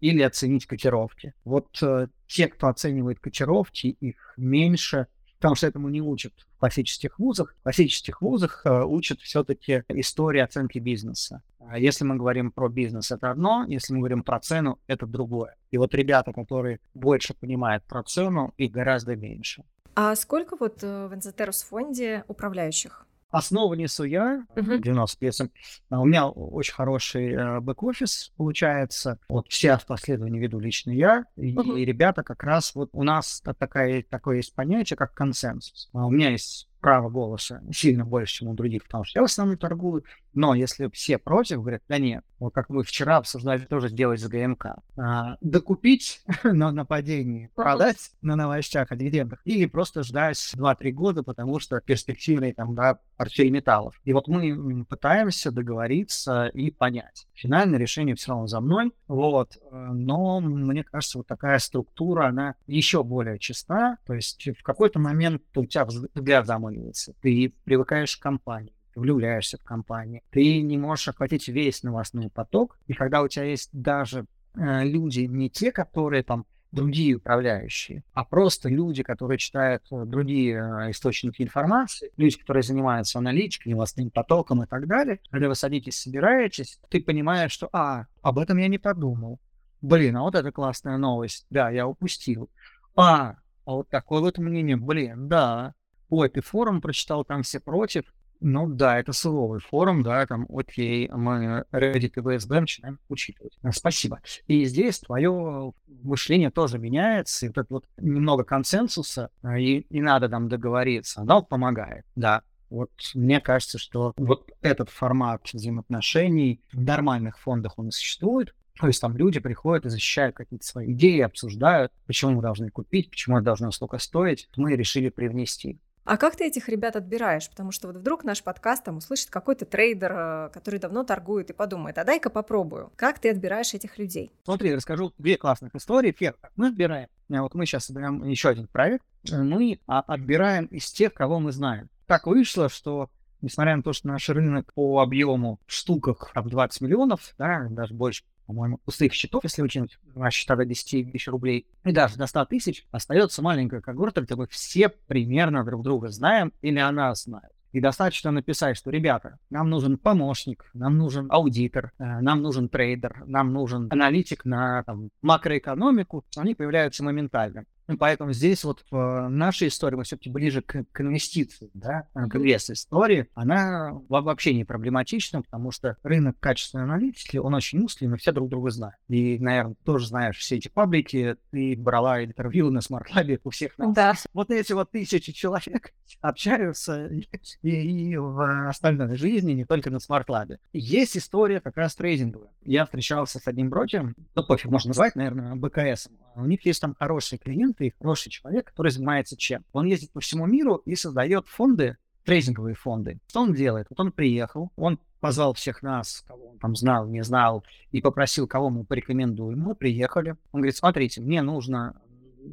или оценить котировки. Вот те, кто оценивает котировки, их меньше, потому что этому не учат в классических вузах. В классических вузах учат все-таки истории оценки бизнеса. А если мы говорим про бизнес, это одно, если мы говорим про цену, это другое. И вот ребята, которые больше понимают про цену, их гораздо меньше. А сколько вот э, в Инзетерус фонде управляющих? Основу несу я, uh-huh. 90 А у меня очень хороший э, бэк-офис получается. Вот все автопоследования веду лично я. И, uh-huh. и ребята как раз вот у нас такая, такое есть понятие, как консенсус. А у меня есть право голоса сильно больше, чем у других, потому что я в основном торгую. Но если все против, говорят, да нет, вот как мы вчера обсуждали тоже сделать с ГМК, а, докупить на нападении, продать на новостях о дивидендах или просто ждать 2-3 года, потому что перспективный там, да, портфель металлов. И вот мы пытаемся договориться и понять. Финальное решение все равно за мной, вот, э, но мне кажется, вот такая структура, она еще более честна, то есть в какой-то момент у тебя взгляд замыливается, ты привыкаешь к компании, влюбляешься в компанию, ты не можешь охватить весь новостной поток, и когда у тебя есть даже э, люди не те, которые там другие управляющие, а просто люди, которые читают э, другие э, источники информации, люди, которые занимаются аналитикой, новостным потоком и так далее, когда вы садитесь, собираетесь, ты понимаешь, что, а, об этом я не подумал. Блин, а вот это классная новость, да, я упустил. А, а вот такое вот мнение, блин, да. Ой, ты форум прочитал, там все против, ну да, это суровый форум, да, там, окей, мы Reddit и VSB начинаем учитывать. Э, спасибо. И здесь твое мышление тоже меняется, и вот вот немного консенсуса, э, и, и надо там договориться, оно помогает, да. Вот мне кажется, что вот этот формат взаимоотношений в нормальных фондах он и существует, то есть там люди приходят и защищают какие-то свои идеи, обсуждают, почему мы должны купить, почему это должно столько стоить. Мы решили привнести. А как ты этих ребят отбираешь? Потому что вот вдруг наш подкаст там услышит какой-то трейдер, э, который давно торгует и подумает, а дай-ка попробую. Как ты отбираешь этих людей? Смотри, расскажу две классных истории. Первое, мы отбираем. Э, вот мы сейчас собираем еще один проект. Э, мы а, отбираем из тех, кого мы знаем. Так вышло, что несмотря на то, что наш рынок по объему в штуках об 20 миллионов, да, даже больше, по-моему, пустых счетов, если выкинуть счета до 10 тысяч рублей, и даже до 100 тысяч, остается маленькая когорта, где мы все примерно друг друга знаем или она знает. И достаточно написать, что, ребята, нам нужен помощник, нам нужен аудитор, э, нам нужен трейдер, нам нужен аналитик на там, макроэкономику. Они появляются моментально. Поэтому здесь вот в нашей истории мы все-таки ближе к, к инвестиции, да, к инвест-истории. Она вообще не проблематична, потому что рынок качественной аналитики, он очень узкий, но все друг друга знают. И, наверное, тоже знаешь все эти паблики, ты брала интервью на смарт-лабе у всех нас. Да. Вот эти вот тысячи человек общаются и, и в остальной жизни, не только на смарт-лабе. Есть история как раз трейдинговая. Я встречался с одним брокером, ну, пофиг, можно назвать, наверное, БКС. У них есть там хорошие клиенты и хороший человек, который занимается чем? Он ездит по всему миру и создает фонды, трейдинговые фонды. Что он делает? Вот он приехал, он позвал всех нас, кого он там знал, не знал, и попросил, кого мы порекомендуем. Мы приехали. Он говорит, смотрите, мне нужно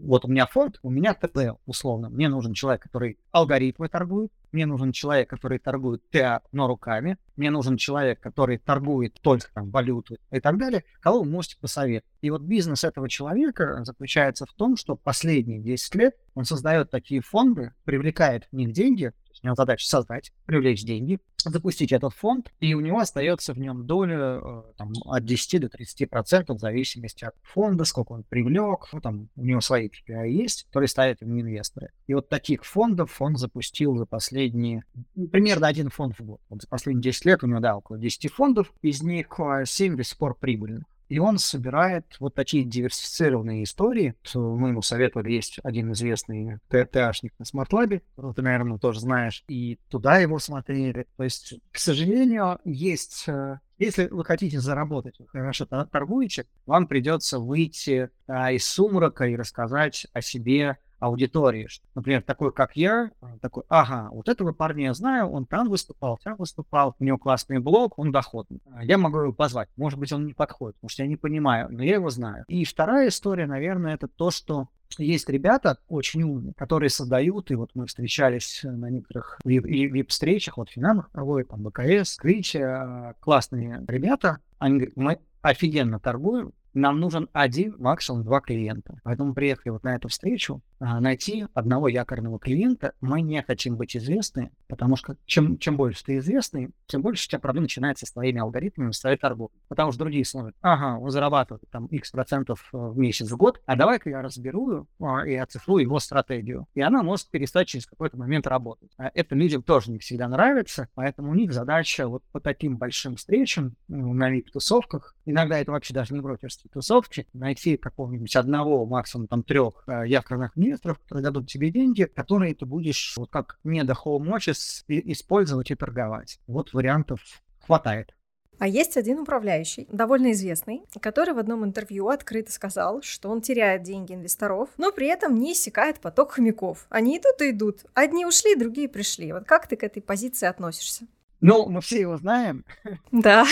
вот у меня фонд, у меня ТП условно. Мне нужен человек, который алгоритмы торгует, мне нужен человек, который торгует ТА, но руками, мне нужен человек, который торгует только там валюту и так далее. Кого вы можете посоветовать? И вот бизнес этого человека заключается в том, что последние 10 лет он создает такие фонды, привлекает в них деньги, у него задача создать, привлечь деньги, запустить этот фонд, и у него остается в нем доля э, там, от 10 до 30 процентов в зависимости от фонда, сколько он привлек, ну, там у него свои KPI есть, которые ставят ему инвесторы. И вот таких фондов он запустил за последние, ну, примерно один фонд в год. Вот за последние 10 лет у него, да, около 10 фондов, из них 7 до сих пор прибыльных. И он собирает вот такие диверсифицированные истории. Мы ему советовали, есть один известный ТАшник на смарт-лабе, ты, наверное, тоже знаешь, и туда его смотрели. То есть, к сожалению, есть э, если вы хотите заработать, хорошо торгуете, вам придется выйти а, из сумрака и рассказать о себе аудитории. Например, такой, как я, а, такой, ага, вот этого парня я знаю, он там выступал, там выступал, у него классный блог, он доходный. А, я могу его позвать. Может быть, он не подходит, потому что я не понимаю, но я его знаю. И вторая история, наверное, это то, что есть ребята очень умные, которые создают, и вот мы встречались на некоторых вип-встречах, вот Финамах проводит, там БКС, Кричи, а, классные ребята, они говорят, мы офигенно торгуем, нам нужен один, максимум два клиента. Поэтому приехали вот на эту встречу, а, найти одного якорного клиента. Мы не хотим быть известны, потому что чем, чем больше ты известный, тем больше у тебя проблем начинается с твоими алгоритмами, с твоей торговлей. Потому что другие смотрят, ага, он зарабатывает там x процентов э, в месяц, в год, а давай-ка я разберу а, и оцифрую его стратегию. И она может перестать через какой-то момент работать. А это людям тоже не всегда нравится, поэтому у них задача вот по таким большим встречам ну, на VIP-тусовках, иногда это вообще даже не брокерские тусовки, найти какого-нибудь одного, максимум там трех э, якорных инвесторов, которые дадут тебе деньги, которые ты будешь вот как не до home office использовать и торговать. Вот вариантов хватает. А есть один управляющий, довольно известный, который в одном интервью открыто сказал, что он теряет деньги инвесторов, но при этом не иссякает поток хомяков. Они идут и идут. Одни ушли, другие пришли. Вот как ты к этой позиции относишься? Ну, мы все его знаем. Да.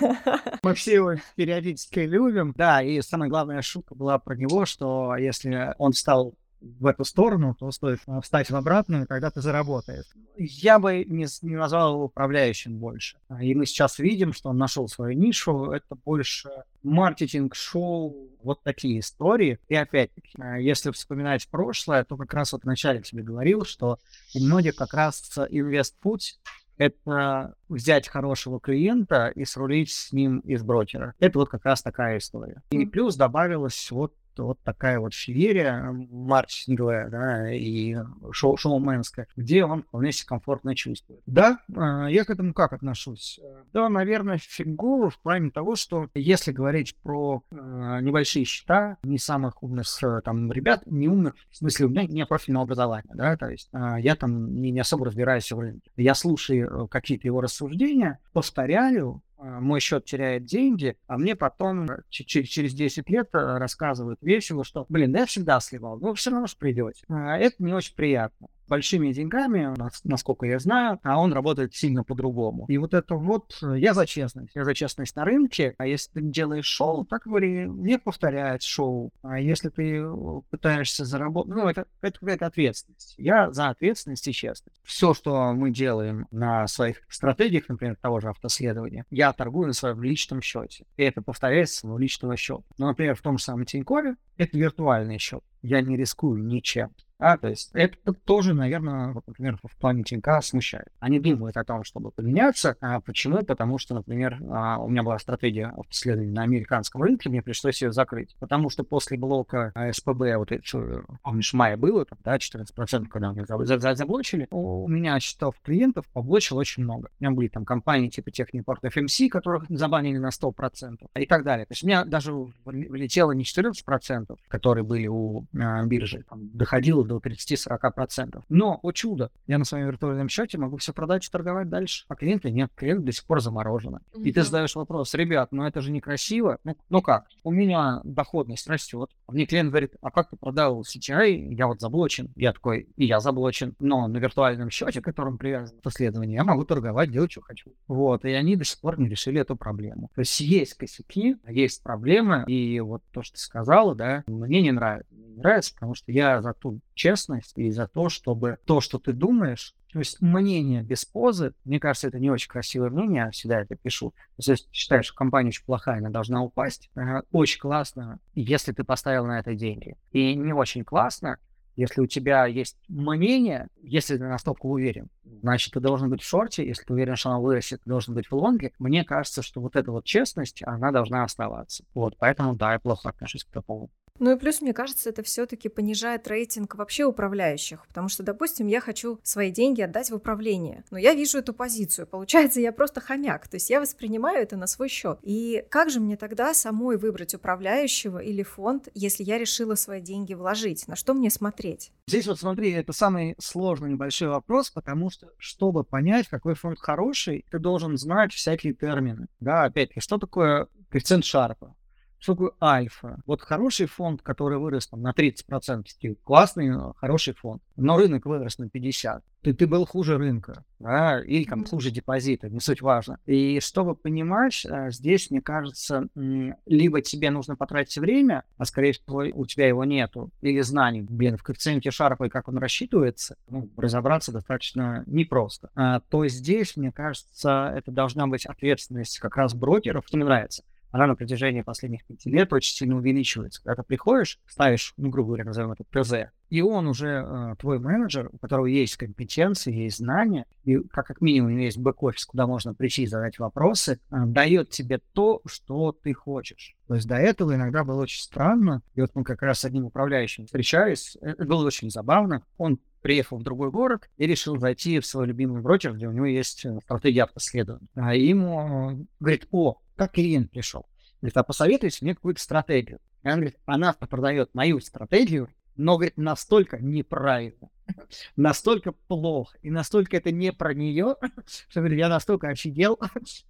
Мы все его периодически любим. Да, и самая главная шутка была про него, что если он стал в эту сторону, то стоит встать в обратную, когда ты заработаешь. Я бы не, не назвал его управляющим больше. И мы сейчас видим, что он нашел свою нишу. Это больше маркетинг, шоу, вот такие истории. И опять-таки, если вспоминать прошлое, то как раз вот вначале тебе говорил, что у многих как раз инвест-путь это взять хорошего клиента и срулить с ним из брокера. Это вот как раз такая история. И плюс добавилось вот вот такая вот феерия маркетинговая, да, и шоу шоуменская, где он вполне себе комфортно чувствует. Да, а, я к этому как отношусь? Да, наверное, фигово в плане того, что если говорить про э, небольшие счета, не самых умных э, там ребят, не умных, в смысле, у меня не профильного образования, да, то есть э, я там не, не особо разбираюсь в рынке. Я слушаю какие-то его рассуждения, повторяю, а, мой счет теряет деньги, а мне потом через 10 лет э, рассказывают весело, что, блин, да я всегда сливал, вы все равно же придете. А это не очень приятно большими деньгами, насколько я знаю, а он работает сильно по-другому. И вот это вот, э, я за честность, я за честность на рынке, а если ты делаешь шоу, так говори, не повторяет шоу. А если ты э, пытаешься заработать, ну, это, это какая-то ответственность. Я за ответственность и честность. Все, что мы делаем на своих стратегиях, например, того же автоследования, я торгую на своем личном счете. И это повторяется с моего личного счета. Ну, например, в том же самом Тинькове это виртуальный счет. Я не рискую ничем. А, то есть это тоже, наверное, вот, например, в плане Тинька смущает. Они думают о том, чтобы поменяться. А почему? Потому что, например, а, у меня была стратегия исследований на американском рынке, мне пришлось ее закрыть. Потому что после блока СПБ, вот это, помнишь, мая было, там, да, 14%, когда мы заблочили, у меня счетов клиентов поблочило очень много. У меня были там компании типа Технипорт FMC, которых забанили на 100% и так далее. То есть у меня даже влетело не 14%, которые были у э, биржи, там, доходило до 30-40%. Но, о чудо, я на своем виртуальном счете могу все продать и торговать дальше, а клиенты нет, клиент до сих пор заморожены. Mm-hmm. И ты задаешь вопрос, ребят, ну это же некрасиво. Ну, ну как? У меня доходность растет. Мне клиент говорит, а как ты продал CTI? Я вот заблочен. Я такой, и я заблочен. Но на виртуальном счете, к которому привязан исследование, я могу торговать, делать, что хочу. Вот, и они до сих пор не решили эту проблему. То есть есть косяки, есть проблемы, и вот то, что ты сказала, да, мне не нравится. Не нравится, потому что я за ту честность и за то, чтобы то, что ты думаешь, то есть мнение без позы, мне кажется, это не очень красивое мнение, я всегда это пишу. Если считаешь, что компания очень плохая, она должна упасть, очень классно, если ты поставил на это деньги. И не очень классно, если у тебя есть мнение, если ты настолько уверен, значит, ты должен быть в шорте. Если ты уверен, что она вырастет, ты должен быть в лонге. Мне кажется, что вот эта вот честность, она должна оставаться. Вот, поэтому, да, я плохо отношусь к такому. Ну и плюс, мне кажется, это все-таки понижает рейтинг вообще управляющих, потому что, допустим, я хочу свои деньги отдать в управление, но я вижу эту позицию, получается, я просто хомяк, то есть я воспринимаю это на свой счет. И как же мне тогда самой выбрать управляющего или фонд, если я решила свои деньги вложить? На что мне смотреть? Здесь вот смотри, это самый сложный небольшой вопрос, потому что, чтобы понять, какой фонд хороший, ты должен знать всякие термины. Да, опять-таки, что такое коэффициент Шарпа? Что такое альфа? Вот хороший фонд, который вырос там, на 30%, классный, э, хороший фонд, но рынок вырос на 50%. Ты, ты был хуже рынка, да, или там хуже депозита, не суть важно. И чтобы понимать, э, здесь, мне кажется, либо тебе нужно потратить время, а скорее всего у тебя его нету, или знаний, блин, в коэффициенте Шарпа и как он рассчитывается, ну, разобраться достаточно непросто. А, то здесь, мне кажется, это должна быть ответственность как раз брокеров, что мне нравится она на протяжении последних пяти лет очень сильно увеличивается. Когда ты приходишь, ставишь, ну, грубо говоря, назовем это ТЗ, и он уже э, твой менеджер, у которого есть компетенции, есть знания, и как, как минимум есть бэк-офис, куда можно прийти и задать вопросы, э, дает тебе то, что ты хочешь. То есть до этого иногда было очень странно, и вот мы как раз с одним управляющим встречались, э, это было очень забавно, он приехал в другой город и решил зайти в свой любимый брокер, где у него есть э, стратегия автоследования. А ему э, говорит, о, как клиент пришел. Говорит, а посоветуйте мне какую-то стратегию. И он говорит, она продает мою стратегию, но, говорит, настолько неправильно, настолько плохо, и настолько это не про нее, что, говорит, я настолько офигел,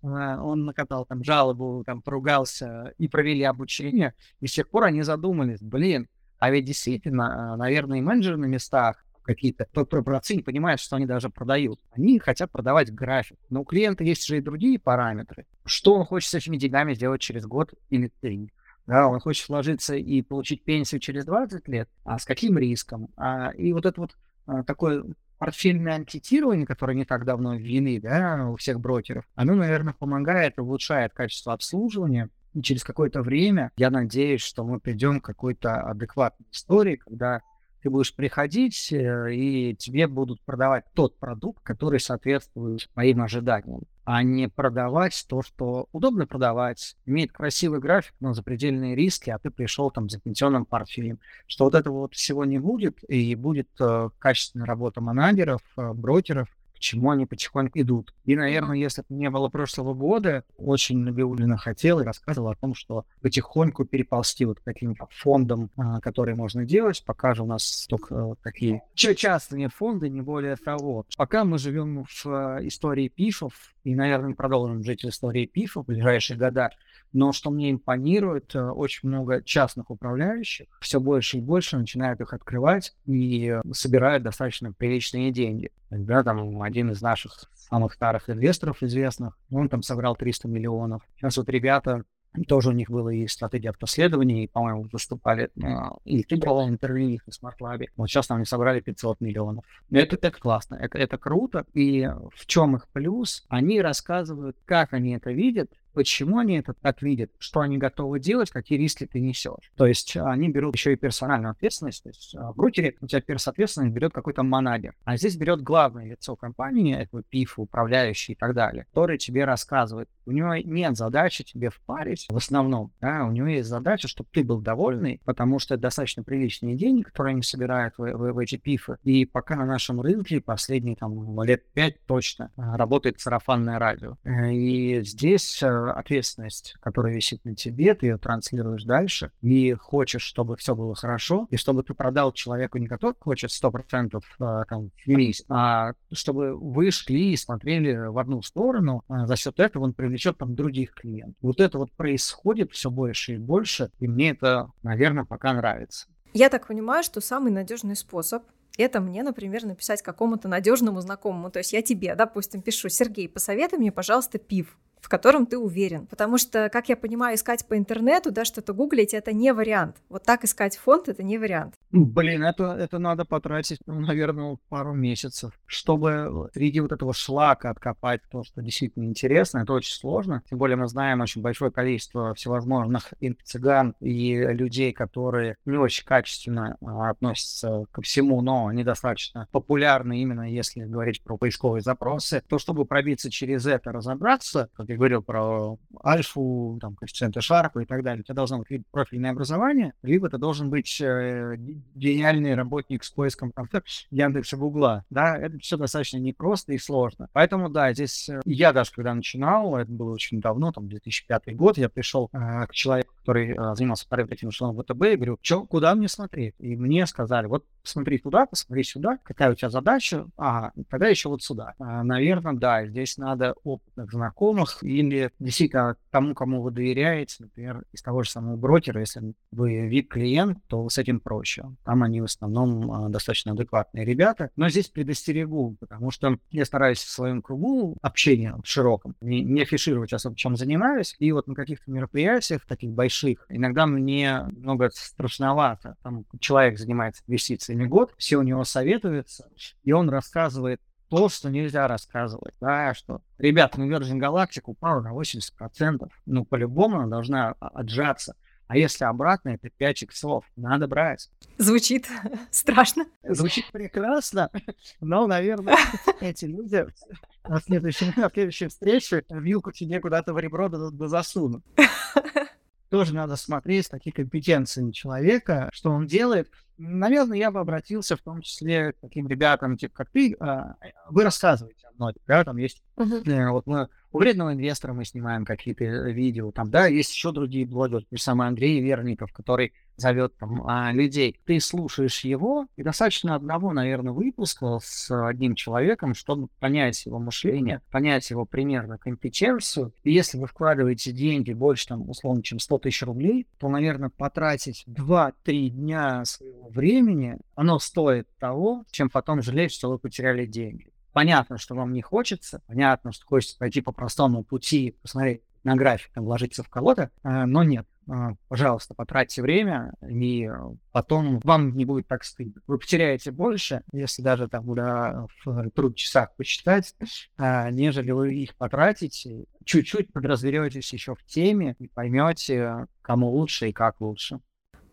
а, он накатал там жалобу, там поругался, и провели обучение, и с тех пор они задумались, блин, а ведь действительно, а, наверное, и менеджеры на местах, какие-то корпорации не понимают, что они даже продают. Они хотят продавать график. Но у клиента есть же и другие параметры. Что он хочет с этими деньгами сделать через год или три? Да, он хочет вложиться и получить пенсию через 20 лет, а с каким риском? А, и вот это вот а, такое портфельное анкетирование, которое не так давно ввели да, у всех брокеров, оно, наверное, помогает, улучшает качество обслуживания. И через какое-то время я надеюсь, что мы придем к какой-то адекватной истории, когда ты будешь приходить, э, и тебе будут продавать тот продукт, который соответствует моим ожиданиям, а не продавать то, что удобно продавать, имеет красивый график, но запредельные риски, а ты пришел там за пенсионным портфелем. Что вот этого вот всего не будет, и будет э, качественная работа менеджеров, э, брокеров, чему они потихоньку идут. И, наверное, если бы не было прошлого года, очень Набиулина хотел и рассказывал о том, что потихоньку переползти вот к каким-то фондам, а, которые можно делать, пока же у нас только такие частные фонды, не более того. Пока мы живем в э, истории пифов, и, наверное, продолжим жить в истории пифов в ближайшие года, но что мне импонирует, э, очень много частных управляющих, все больше и больше начинают их открывать и собирают достаточно приличные деньги. Да, там один из наших самых старых инвесторов известных, он там собрал 300 миллионов. Сейчас вот ребята тоже у них было и стратегия автоследования, и, по-моему, выступали, э, и ты брал интервью их на смарт-лабе. Вот сейчас там они собрали 500 миллионов. Это, это классно, это, это круто. И в чем их плюс? Они рассказывают, как они это видят, почему они это так видят, что они готовы делать, какие риски ты несешь. То есть они берут еще и персональную ответственность. То есть в брокере у тебя персоответственность берет какой-то менеджер, а здесь берет главное лицо компании, это ПИФ, управляющий и так далее, который тебе рассказывает. У него нет задачи тебе впарить в основном, да, у него есть задача, чтобы ты был довольный, потому что это достаточно приличные деньги, которые они собирают в, в, в эти пифы. И пока на нашем рынке последние там лет пять точно работает сарафанное радио. Э, и здесь ответственность, которая висит на тебе, ты ее транслируешь дальше и хочешь, чтобы все было хорошо, и чтобы ты продал человеку не который хочет 100% э, там, в а чтобы вы шли и смотрели в одну сторону, а за счет этого он привлечет там других клиентов. Вот это вот происходит все больше и больше, и мне это, наверное, пока нравится. Я так понимаю, что самый надежный способ это мне, например, написать какому-то надежному знакомому. То есть я тебе, допустим, пишу, Сергей, посоветуй мне, пожалуйста, пив в котором ты уверен. Потому что, как я понимаю, искать по интернету, да, что-то гуглить, это не вариант. Вот так искать фонд, это не вариант. Блин, это, это надо потратить, ну, наверное, пару месяцев, чтобы среди вот этого шлака откопать то, что действительно интересно. Это очень сложно. Тем более мы знаем очень большое количество всевозможных инфо-цыган и людей, которые не очень качественно а, относятся ко всему, но недостаточно популярны именно если говорить про поисковые запросы. То, чтобы пробиться через это, разобраться, я говорил про альфу, там, коэффициенты Шарпа и так далее, у тебя должно быть либо профильное образование, либо ты должен быть э, гениальный работник с поиском там, Яндекса, Гугла. Да, это все достаточно непросто и сложно. Поэтому, да, здесь э, я даже когда начинал, это было очень давно, там, 2005 год, я пришел э, к человеку, который э, занимался проектом шлом ВТБ, и говорю, что, куда мне смотреть? И мне сказали, вот посмотри туда, посмотри сюда, какая у тебя задача, ага, тогда еще вот сюда. А, наверное, да, здесь надо опытных знакомых или действительно тому, кому вы доверяете, например, из того же самого брокера, если вы VIP-клиент, то с этим проще. Там они в основном а, достаточно адекватные ребята. Но здесь предостерегу, потому что я стараюсь в своем кругу общения широком не, не афишировать особо, чем занимаюсь. И вот на каких-то мероприятиях, таких больших, иногда мне много страшновато. Там человек занимается инвестициями год, все у него советуются, и он рассказывает то, что нельзя рассказывать, да, что, ребята, ну Virgin Galactic упала на 80%, ну, по-любому она должна отжаться. А если обратно, это 5 иксов. Надо брать. Звучит страшно. Звучит прекрасно, но, наверное, эти люди на следующей, на следующей встрече вилку тебе куда-то в ребро засунут. Тоже надо смотреть такие компетенции человека, что он делает. Наверное, я бы обратился в том числе к таким ребятам, типа как ты. А, вы рассказываете о многих, да, там есть... Uh-huh. Вот мы у вредного инвестора мы снимаем какие-то э, видео, там, да, есть еще другие блогеры, тот самый Андрей Верников, который зовет там а, людей. Ты слушаешь его, и достаточно одного, наверное, выпуска с одним человеком, чтобы понять его мышление, понять его примерно компетенцию. И если вы вкладываете деньги больше, там, условно, чем 100 тысяч рублей, то, наверное, потратить 2-3 дня своего времени, оно стоит того, чем потом жалеть, что вы потеряли деньги. Понятно, что вам не хочется, понятно, что хочется пойти по простому пути, посмотреть на график, там, вложиться в кого-то, э, но нет. Э, пожалуйста, потратьте время, и потом вам не будет так стыдно. Вы потеряете больше, если даже там да, в труд часах посчитать, э, нежели вы их потратите. Чуть-чуть подразберетесь еще в теме и поймете, кому лучше и как лучше.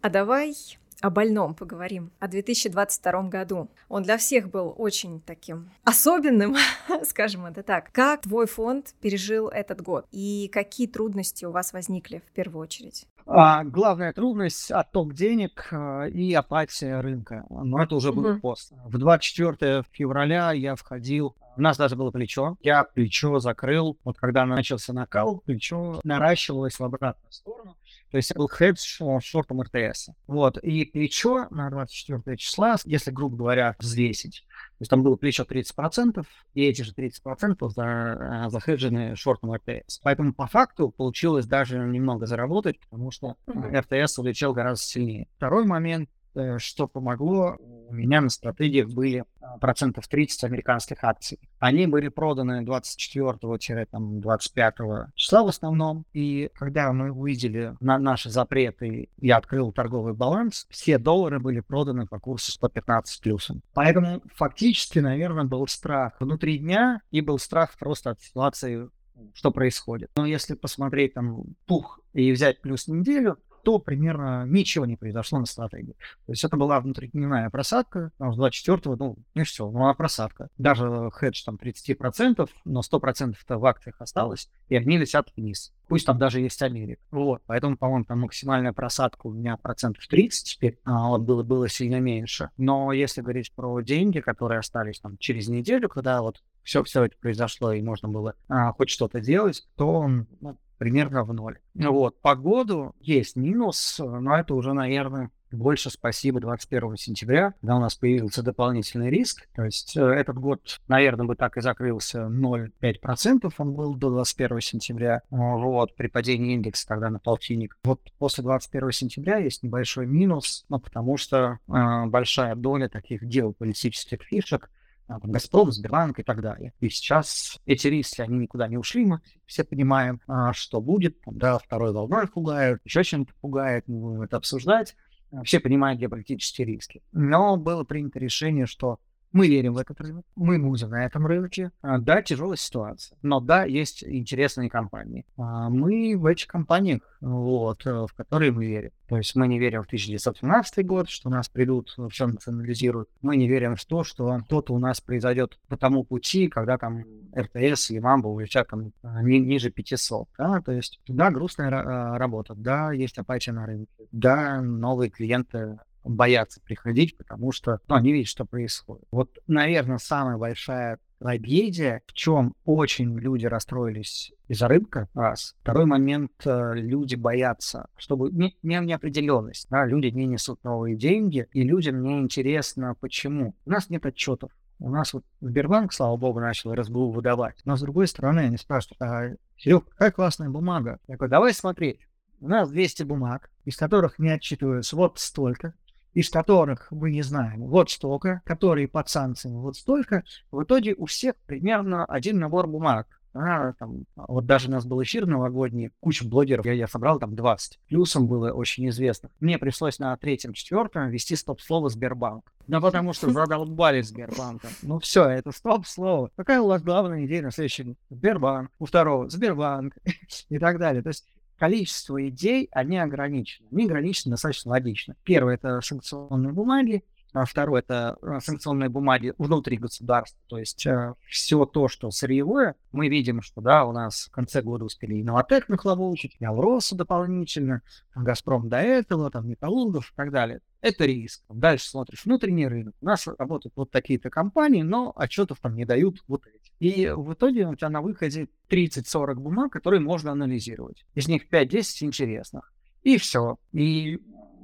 А давай о больном поговорим, о 2022 году. Он для всех был очень таким особенным, скажем это так. Как твой фонд пережил этот год и какие трудности у вас возникли в первую очередь? А, главная трудность – отток денег а, и апатия рынка. Но это уже был пост. В 24 февраля я входил у нас даже было плечо. Я плечо закрыл. Вот когда начался накал, плечо наращивалось в обратную сторону. То есть был хедж шортом РТС. Вот. И плечо на 24 числа, если, грубо говоря, взвесить, то есть там было плечо 30%, и эти же 30% за, э, захеджены шортом РТС. Поэтому по факту получилось даже немного заработать, потому что РТС улетел гораздо сильнее. Второй момент, что помогло. У меня на стратегиях были а, процентов 30 американских акций. Они были проданы 24-25 числа в основном. И когда мы увидели на наши запреты, я открыл торговый баланс, все доллары были проданы по курсу 115 плюсом. Поэтому фактически, наверное, был страх внутри дня и был страх просто от ситуации что происходит. Но если посмотреть там пух и взять плюс неделю, то примерно ничего не произошло на стратегии. То есть это была внутридневная просадка, там, с 24-го, ну, не все, ну, а просадка. Даже хедж там 30%, но 100%-то в акциях осталось, и они летят вниз. Пусть там даже есть Америка. Вот, поэтому, по-моему, там максимальная просадка у меня процентов 30 теперь, а вот было, было сильно меньше. Но если говорить про деньги, которые остались там через неделю, когда вот все, все это произошло, и можно было а, хоть что-то делать, то ну, примерно в ноль. Вот, по году есть минус, но это уже, наверное, больше спасибо 21 сентября, когда у нас появился дополнительный риск. То есть э, этот год, наверное, бы так и закрылся 0,5%, он был до 21 сентября, вот, при падении индекса тогда на полтинник. Вот после 21 сентября есть небольшой минус, ну, потому что э, большая доля таких геополитических фишек там, Газпром, Сбербанк и так далее. И сейчас эти риски, они никуда не ушли, мы все понимаем, а, что будет, да, второй волной пугают, еще чем-то пугает, мы будем это обсуждать, все понимают геополитические риски. Но было принято решение, что мы верим в этот рынок, мы будем на этом рынке. А, да, тяжелая ситуация, но да, есть интересные компании. А, мы в этих компаниях, вот, э, в которые мы верим. То есть мы не верим в 1917 год, что нас придут, все национализируют. Мы не верим в то, что кто-то у нас произойдет по тому пути, когда там РТС или Мамба улетят там а, ни, ниже 500. Да? То есть, да, грустная работа, да, есть апатия на рынке, да, новые клиенты боятся приходить, потому что ну, они видят, что происходит. Вот, наверное, самая большая трагедия, в чем очень люди расстроились из-за рынка, раз. Второй момент, э, люди боятся, чтобы не, не неопределенность, да, люди не несут новые деньги, и людям не интересно, почему. У нас нет отчетов. У нас вот Сбербанк, слава богу, начал РСБУ выдавать. Но с другой стороны, они спрашивают, а, Серег, какая классная бумага? Я говорю, давай смотреть. У нас 200 бумаг, из которых не отчитываются вот столько, из которых мы не знаем вот столько, которые под санкциями вот столько, в итоге у всех примерно один набор бумаг. А, там, вот даже у нас был эфир новогодний, куча блогеров, я, я собрал там 20. Плюсом было очень известно. Мне пришлось на третьем, четвертом ввести стоп-слово Сбербанк. Да потому что задолбали Сбербанка. Ну все, это стоп-слово. Какая у вас главная идея на следующий Сбербанк. У второго Сбербанк и так далее. То есть количество идей, они ограничены. Они ограничены достаточно логично. Первое — это санкционные бумаги, второе — это а, санкционные бумаги внутри государства. То есть э, все то, что сырьевое, мы видим, что да, у нас в конце года успели и Новотек нахлобучить, и Алроса дополнительно, Газпром до этого, там Металлургов и так далее. Это риск. Дальше смотришь внутренний рынок. У нас работают вот такие-то компании, но отчетов там не дают вот эти. И в итоге у тебя на выходе 30-40 бумаг, которые можно анализировать. Из них 5-10 интересных. И все. И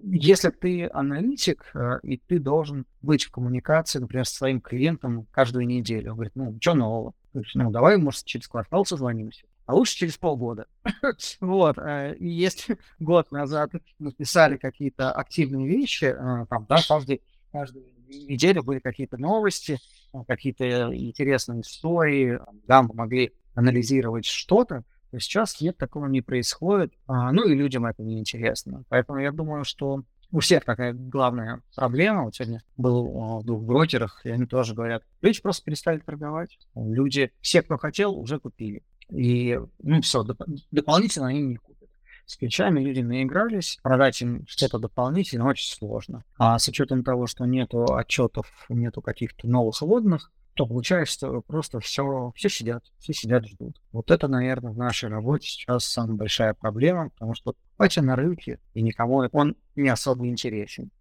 если ты аналитик, э, и ты должен быть в коммуникации, например, с своим клиентом каждую неделю, он говорит, ну, что нового? Ну, давай, может, через квартал созвонимся. А лучше через полгода. вот. Э, если год назад написали какие-то активные вещи, э, там, да, каждый, каждую неделю были какие-то новости, какие-то интересные истории, да, мы могли анализировать что-то, то сейчас нет, такого не происходит, а, ну и людям это не интересно. Поэтому я думаю, что у всех такая главная проблема. Вот сегодня был в двух брокерах, и они тоже говорят, люди просто перестали торговать. Люди, все, кто хотел, уже купили. И, ну, все, доп- дополнительно они не купят. С ключами люди наигрались, продать им что-то дополнительно очень сложно. А с учетом того, что нету отчетов, нету каких-то новых вводных, то получается, что просто все, все сидят, все сидят, ждут. Вот это, наверное, в нашей работе сейчас самая большая проблема, потому что Патя на рынке, и никому он не особо интересен.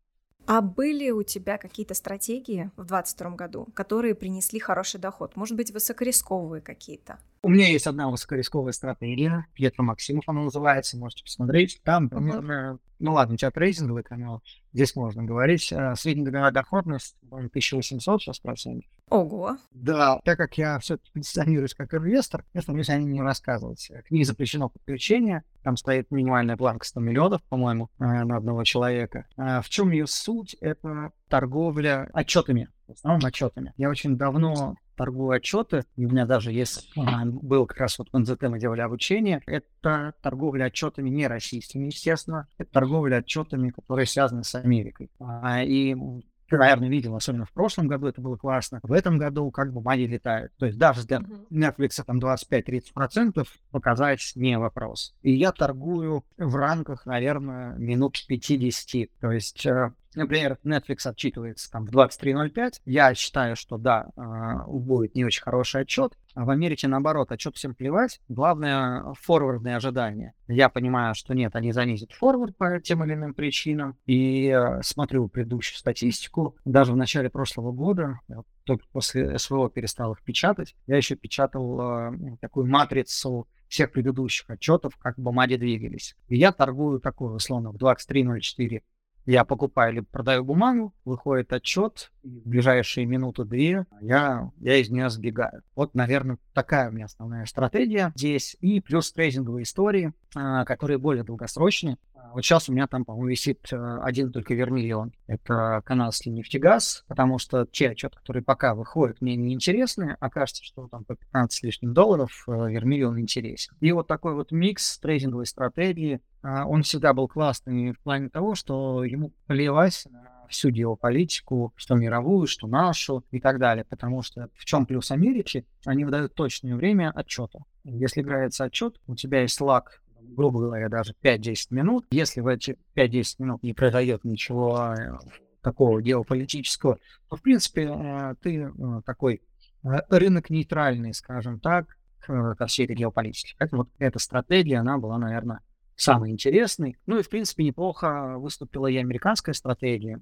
А были у тебя какие-то стратегии в 2022 году, которые принесли хороший доход? Может быть, высокорисковые какие-то? У меня есть одна высокорисковая стратегия, Пьетро Максимов она называется, можете посмотреть. Там примерно, ну ладно, у тебя трейдинговый канал, здесь можно говорить. А, среднегодовая доходность 1800 сейчас процентов. Ого. Да, так как я все-таки позиционируюсь как инвестор, я стараюсь о ней не рассказывать. К ней запрещено подключение, там стоит минимальная планка 100 миллионов, по-моему, а, на одного человека. А в чем ее суть? Это торговля отчетами, в основном отчетами. Я очень давно торгую отчеты. У меня даже есть, а, был как раз вот в НЗТ мы делали обучение. Это торговля отчетами не российскими, естественно. Это торговля отчетами, которые связаны с Америкой. А, и ты, наверное, видел, особенно в прошлом году это было классно. В этом году как бы бумаги летают. То есть даже для Netflix там 25-30% показать не вопрос. И я торгую в рамках, наверное, минут 50. То есть э, Например, Netflix отчитывается там в 23.05. Я считаю, что да, а, будет не очень хороший отчет. А в Америке, наоборот, отчет всем плевать. Главное — форвардные ожидания. Я понимаю, что нет, они занизят форвард по тем или иным причинам. И э, смотрю предыдущую статистику. Даже в начале прошлого года, только после СВО перестал их печатать, я еще печатал э, такую матрицу всех предыдущих отчетов, как бумаги двигались. И я торгую такой, условно, в 23.04 я покупаю или продаю бумагу, выходит отчет, и в ближайшие минуты-две я, я из нее сбегаю. Вот, наверное, такая у меня основная стратегия здесь. И плюс трейдинговые истории, а, которые более долгосрочные. А, вот сейчас у меня там, по-моему, висит э, один только Вермиллион. Это канадский нефтегаз, потому что те отчеты, которые пока выходят, мне не интересны, а кажется, что там по 15 с лишним долларов Вермиллион интересен. И вот такой вот микс трейдинговой стратегии, а, он всегда был классный в плане того, что ему плевать на всю геополитику, что мировую, что нашу и так далее. Потому что в чем плюс Америки? Они выдают точное время отчета. Если играется отчет, у тебя есть лаг грубо говоря, даже 5-10 минут. Если в эти 5-10 минут не произойдет ничего э, такого геополитического, то, в принципе, э, ты э, такой рынок нейтральный, скажем так, ко всей этой геополитике. Поэтому вот эта стратегия, она была, наверное, самый интересный. Ну и, в принципе, неплохо выступила и американская стратегия,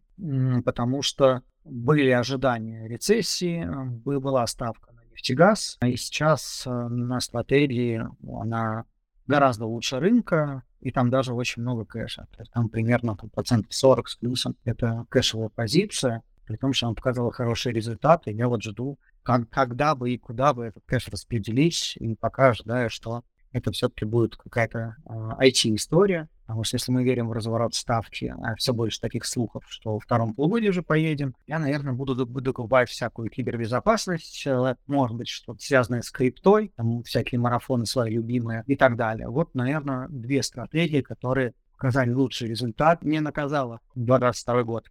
потому что были ожидания рецессии, была ставка на нефтегаз, и сейчас э, на стратегии она гораздо лучше рынка, и там даже очень много кэша. Там примерно там, процентов 40 с плюсом это кэшевая позиция, при том, что она показала хорошие результаты. Я вот жду, как, когда бы и куда бы этот кэш распределить, и пока ожидаю, что это все-таки будет какая-то э, а, IT-история, потому что если мы верим в разворот ставки, а все больше таких слухов, что во втором полугодии уже поедем, я, наверное, буду, буду купать всякую кибербезопасность, э, может быть, что-то связанное с криптой, там всякие марафоны свои любимые и так далее. Вот, наверное, две стратегии, которые показали лучший результат, не наказала 2022 год.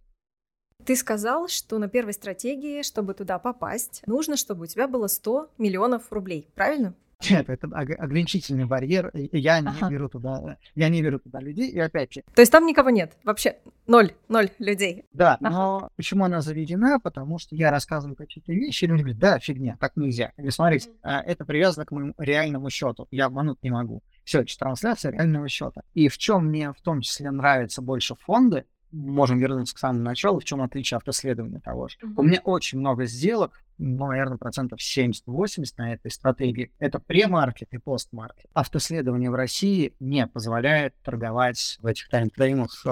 Ты сказал, что на первой стратегии, чтобы туда попасть, нужно, чтобы у тебя было 100 миллионов рублей, правильно? Нет, это ограничительный барьер. Я ага. не беру туда, я не беру туда людей. И опять же. То есть там никого нет, вообще ноль, ноль людей. Да, ага. но почему она заведена? Потому что я рассказываю какие-то вещи, и люди говорят, да, фигня, так нельзя. Или смотрите, mm-hmm. это привязано к моему реальному счету. Я обмануть не могу. Все, это трансляция реального счета. И в чем мне в том числе нравятся больше фонды, можем вернуться к самому началу, в чем отличие автоследования того же. Mm-hmm. У меня очень много сделок, ну, наверное, процентов 70-80 на этой стратегии. Это премаркет и постмаркет. Автоследование в России не позволяет торговать в этих таймфреймах, э,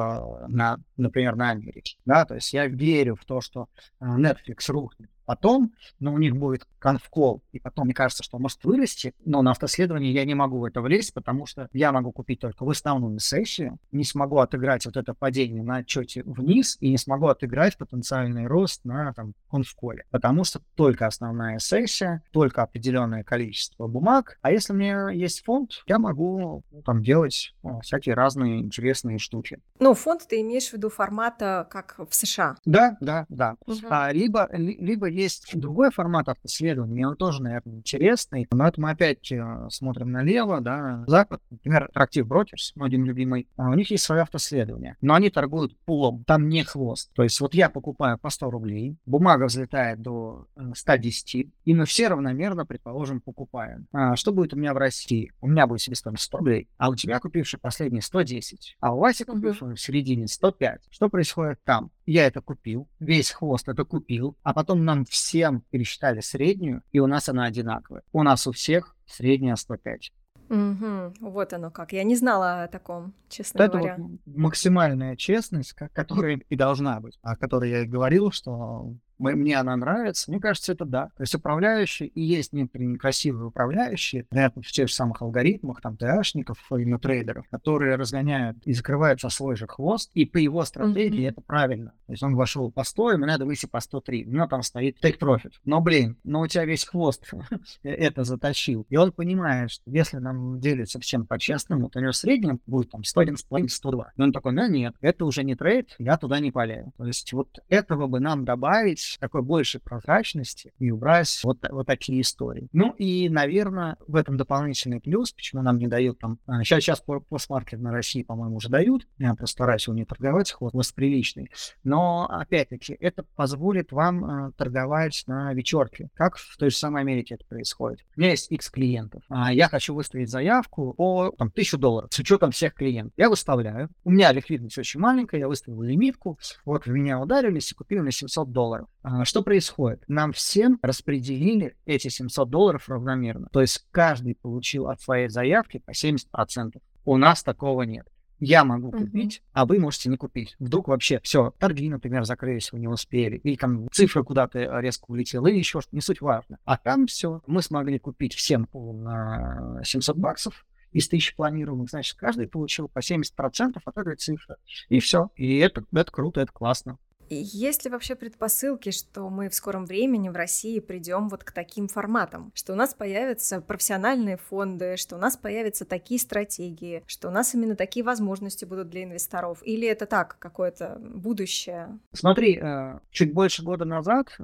на, например, на Америке. Да? То есть я верю в то, что э, Netflix рухнет потом, но у них будет конфкол, и потом мне кажется, что может вырасти, но на автоследовании я не могу в это влезть, потому что я могу купить только в основную сессию, не смогу отыграть вот это падение на отчете вниз и не смогу отыграть потенциальный рост на там, конфколе, потому что только основная сессия, только определенное количество бумаг, а если у меня есть фонд, я могу ну, там делать ну, всякие разные интересные штуки. Ну, фонд ты имеешь в виду формата, как в США? Да, да, да. Угу. А, либо, либо есть другой формат автоследования, он тоже, наверное, интересный, но это мы опять э, смотрим налево, да, запад, например, Attractive Brokers, мой один любимый, а у них есть свое автоследование, но они торгуют пулом, там не хвост. То есть вот я покупаю по 100 рублей, бумага взлетает до 110, э, и мы все равномерно, предположим, покупаем. А что будет у меня в России? У меня будет себестоимость 100 рублей, а у тебя купивший последний 110, а у Васи купивший в середине 105. Что происходит там? Я это купил, весь хвост это купил, а потом нам всем пересчитали среднюю, и у нас она одинаковая. У нас у всех средняя 105. Угу, вот оно как. Я не знала о таком, честно это говоря. Вот максимальная честность, которая и должна быть, о которой я и говорил, что мне она нравится. Мне кажется, это да. То есть управляющие, и есть некоторые некрасивые управляющие, вероятно, в тех же самых алгоритмах, там, ТАшников, именно трейдеров, которые разгоняют и закрывают со свой же хвост, и по его стратегии mm-hmm. это правильно. То есть он вошел по 100, ему надо выйти по 103. У него там стоит take profit. Но, блин, но у тебя весь хвост это затащил. И он понимает, что если нам делить совсем по-честному, то у него в среднем будет там 101,5, 102. И он такой, ну нет, это уже не трейд, я туда не полею. То есть вот этого бы нам добавить, такой больше прозрачности и убрать вот, вот такие истории. Ну и, наверное, в этом дополнительный плюс, почему нам не дают там... Сейчас, сейчас постмаркет на России, по-моему, уже дают. Я просто стараюсь его не торговать, хвост приличный. Но, опять-таки, это позволит вам э, торговать на вечерке, как в той же самой Америке это происходит. У меня есть X клиентов. А я хочу выставить заявку по там, 1000 долларов с учетом всех клиентов. Я выставляю. У меня ликвидность очень маленькая, я выставил лимитку. Вот в меня ударились и купили на 700 долларов. А, что происходит? Нам всем распределили эти 700 долларов равномерно. То есть каждый получил от своей заявки по 70%. У нас такого нет. Я могу купить, uh-huh. а вы можете не купить. Вдруг вообще все, торги, например, закрылись, вы не успели, или там цифра куда-то резко улетела, или еще что-то, не суть важно. А там все, мы смогли купить всем на 700 баксов, из тысячи планируемых, значит, каждый получил по 70% от этой цифры. И все. И это, это круто, это классно. Есть ли вообще предпосылки, что мы в скором времени в России придем вот к таким форматам, что у нас появятся профессиональные фонды, что у нас появятся такие стратегии, что у нас именно такие возможности будут для инвесторов? Или это так, какое-то будущее? Смотри, э, чуть больше года назад э,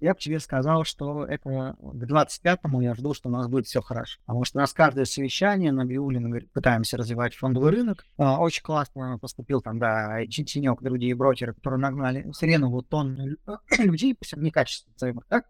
я бы тебе сказал, что это к 25-му я жду, что у нас будет все хорошо. Потому что у нас каждое совещание на Биулин говорит, пытаемся развивать фондовый рынок. Э, очень классно поступил там, да, другие брокеры, которые нагнали хреновую тонну людей, пусть некачественно назовем их так,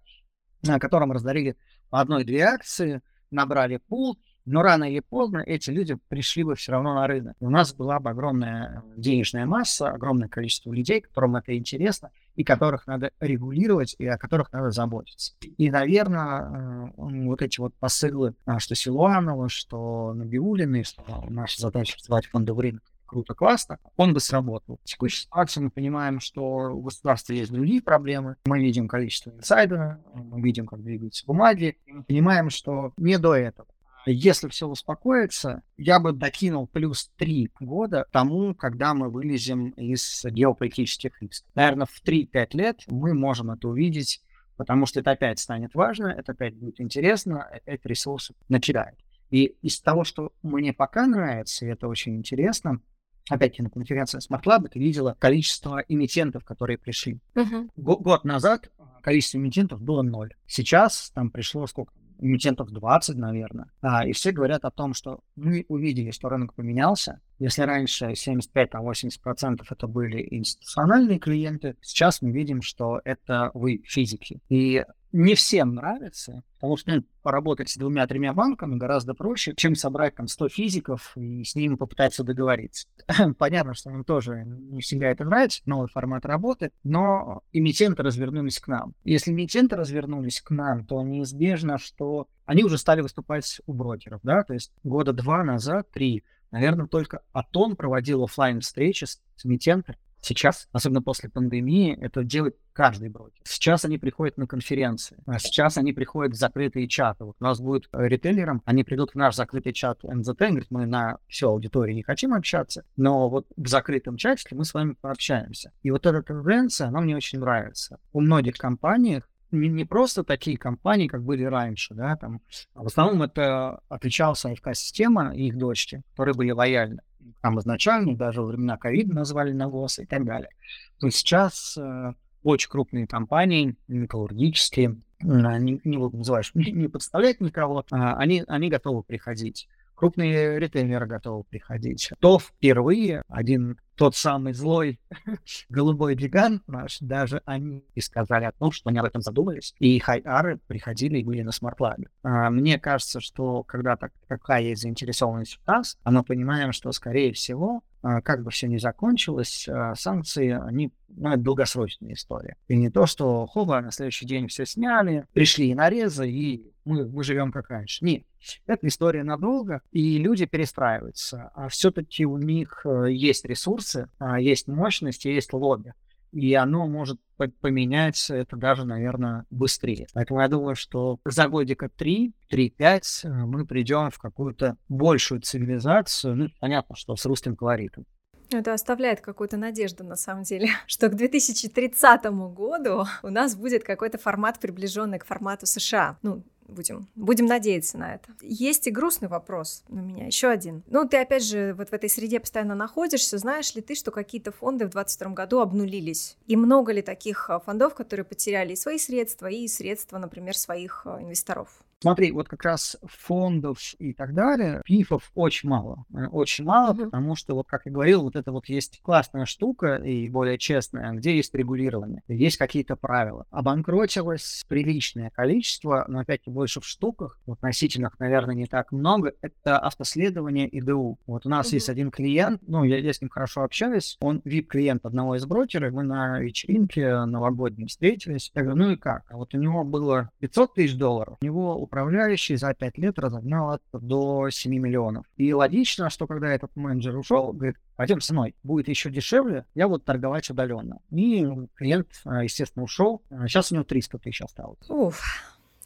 которым раздарили по одной-две акции, набрали пул, но рано или поздно эти люди пришли бы все равно на рынок. У нас была бы огромная денежная масса, огромное количество людей, которым это интересно, и которых надо регулировать, и о которых надо заботиться. И, наверное, вот эти вот посылы, а, что Силуанова, что Набиулины, что наша задача развивать фондовый рынок, круто, классно, он бы сработал. В текущей ситуации мы понимаем, что у государства есть другие проблемы. Мы видим количество инсайдера, мы видим, как двигаются бумаги, и мы понимаем, что не до этого. Если все успокоится, я бы докинул плюс три года тому, когда мы вылезем из геополитических рисков. Наверное, в 3-5 лет мы можем это увидеть, потому что это опять станет важно, это опять будет интересно, опять ресурсы начинают. И из того, что мне пока нравится, и это очень интересно, опять-таки на конференции Smart Lab ты видела количество эмитентов, которые пришли. Uh-huh. Год назад количество эмитентов было ноль. Сейчас там пришло сколько? Эмитентов 20, наверное. А, и все говорят о том, что мы увидели, что рынок поменялся. Если раньше 75-80% это были институциональные клиенты, сейчас мы видим, что это вы физики. И не всем нравится, потому что ну, поработать с двумя-тремя банками гораздо проще, чем собрать там 100 физиков и с ними попытаться договориться. Понятно, что нам тоже не всегда это нравится, новый формат работы, но эмитенты развернулись к нам. Если эмитенты развернулись к нам, то неизбежно, что они уже стали выступать у брокеров, да, то есть года два назад, три, наверное, только Атон проводил офлайн встречи с эмитентами, Сейчас, особенно после пандемии, это делает каждый брокер. Сейчас они приходят на конференции, а сейчас они приходят в закрытые чаты. Вот у нас будет э, ритейлером, они придут в наш закрытый чат МЗТ, говорят, мы на всю аудиторию не хотим общаться, но вот в закрытом чате мы с вами пообщаемся. И вот эта тенденция, она мне очень нравится. У многих компаний не, не просто такие компании, как были раньше, да, там, а в основном это отличалась АФК-система и их дочки, которые были лояльны там изначально, даже во времена ковида назвали навоз и так далее. То сейчас э, очень крупные компании, металлургические, не, не называешь, не, не подставлять никого, а они, они готовы приходить. Крупные ритейлеры готовы приходить. То впервые один тот самый злой голубой гигант наш, даже они и сказали о том, что они об этом задумались, их IR ы приходили и были на смарт-лабе. А, мне кажется, что когда так, такая есть заинтересованность в нас, а мы понимаем, что, скорее всего, как бы все ни закончилось, а, санкции, они, ну, это долгосрочная история. И не то, что хоба, на следующий день все сняли, пришли нерезы, и мы, мы живем как раньше. Нет, это история надолго, и люди перестраиваются. А все-таки у них э, есть ресурсы, а, есть мощность, есть лобби. И оно может поменять это даже, наверное, быстрее. Поэтому я думаю, что за годика 3, 3-5 э, мы придем в какую-то большую цивилизацию. Ну, понятно, что с русским колоритом. Это оставляет какую-то надежду, на самом деле, что к 2030 году у нас будет какой-то формат, приближенный к формату США. Ну, Будем, будем надеяться на это. Есть и грустный вопрос у меня, еще один. Ну, ты, опять же, вот в этой среде постоянно находишься. Знаешь ли ты, что какие-то фонды в 2022 году обнулились? И много ли таких а, фондов, которые потеряли и свои средства, и средства, например, своих а, инвесторов? Смотри, вот как раз фондов и так далее, пифов очень мало. Э, очень мало, mm-hmm. потому что, вот как я говорил, вот это вот есть классная штука и более честная, где есть регулирование, есть какие-то правила. Обанкротилось приличное количество, но опять-таки больше в штуках, в относительных, наверное, не так много, это автоследование ИДУ. Вот у нас mm-hmm. есть один клиент, ну, я, я с ним хорошо общаюсь, он VIP-клиент одного из брокеров, мы на вечеринке новогодней встретились. Я говорю, ну и как? А вот у него было 500 тысяч долларов, у него управляющий за 5 лет разогнал это до 7 миллионов. И логично, что когда этот менеджер ушел, говорит, пойдем со мной, будет еще дешевле, я буду торговать удаленно. И клиент, а, естественно, ушел. Сейчас у него 300 тысяч осталось. Уф,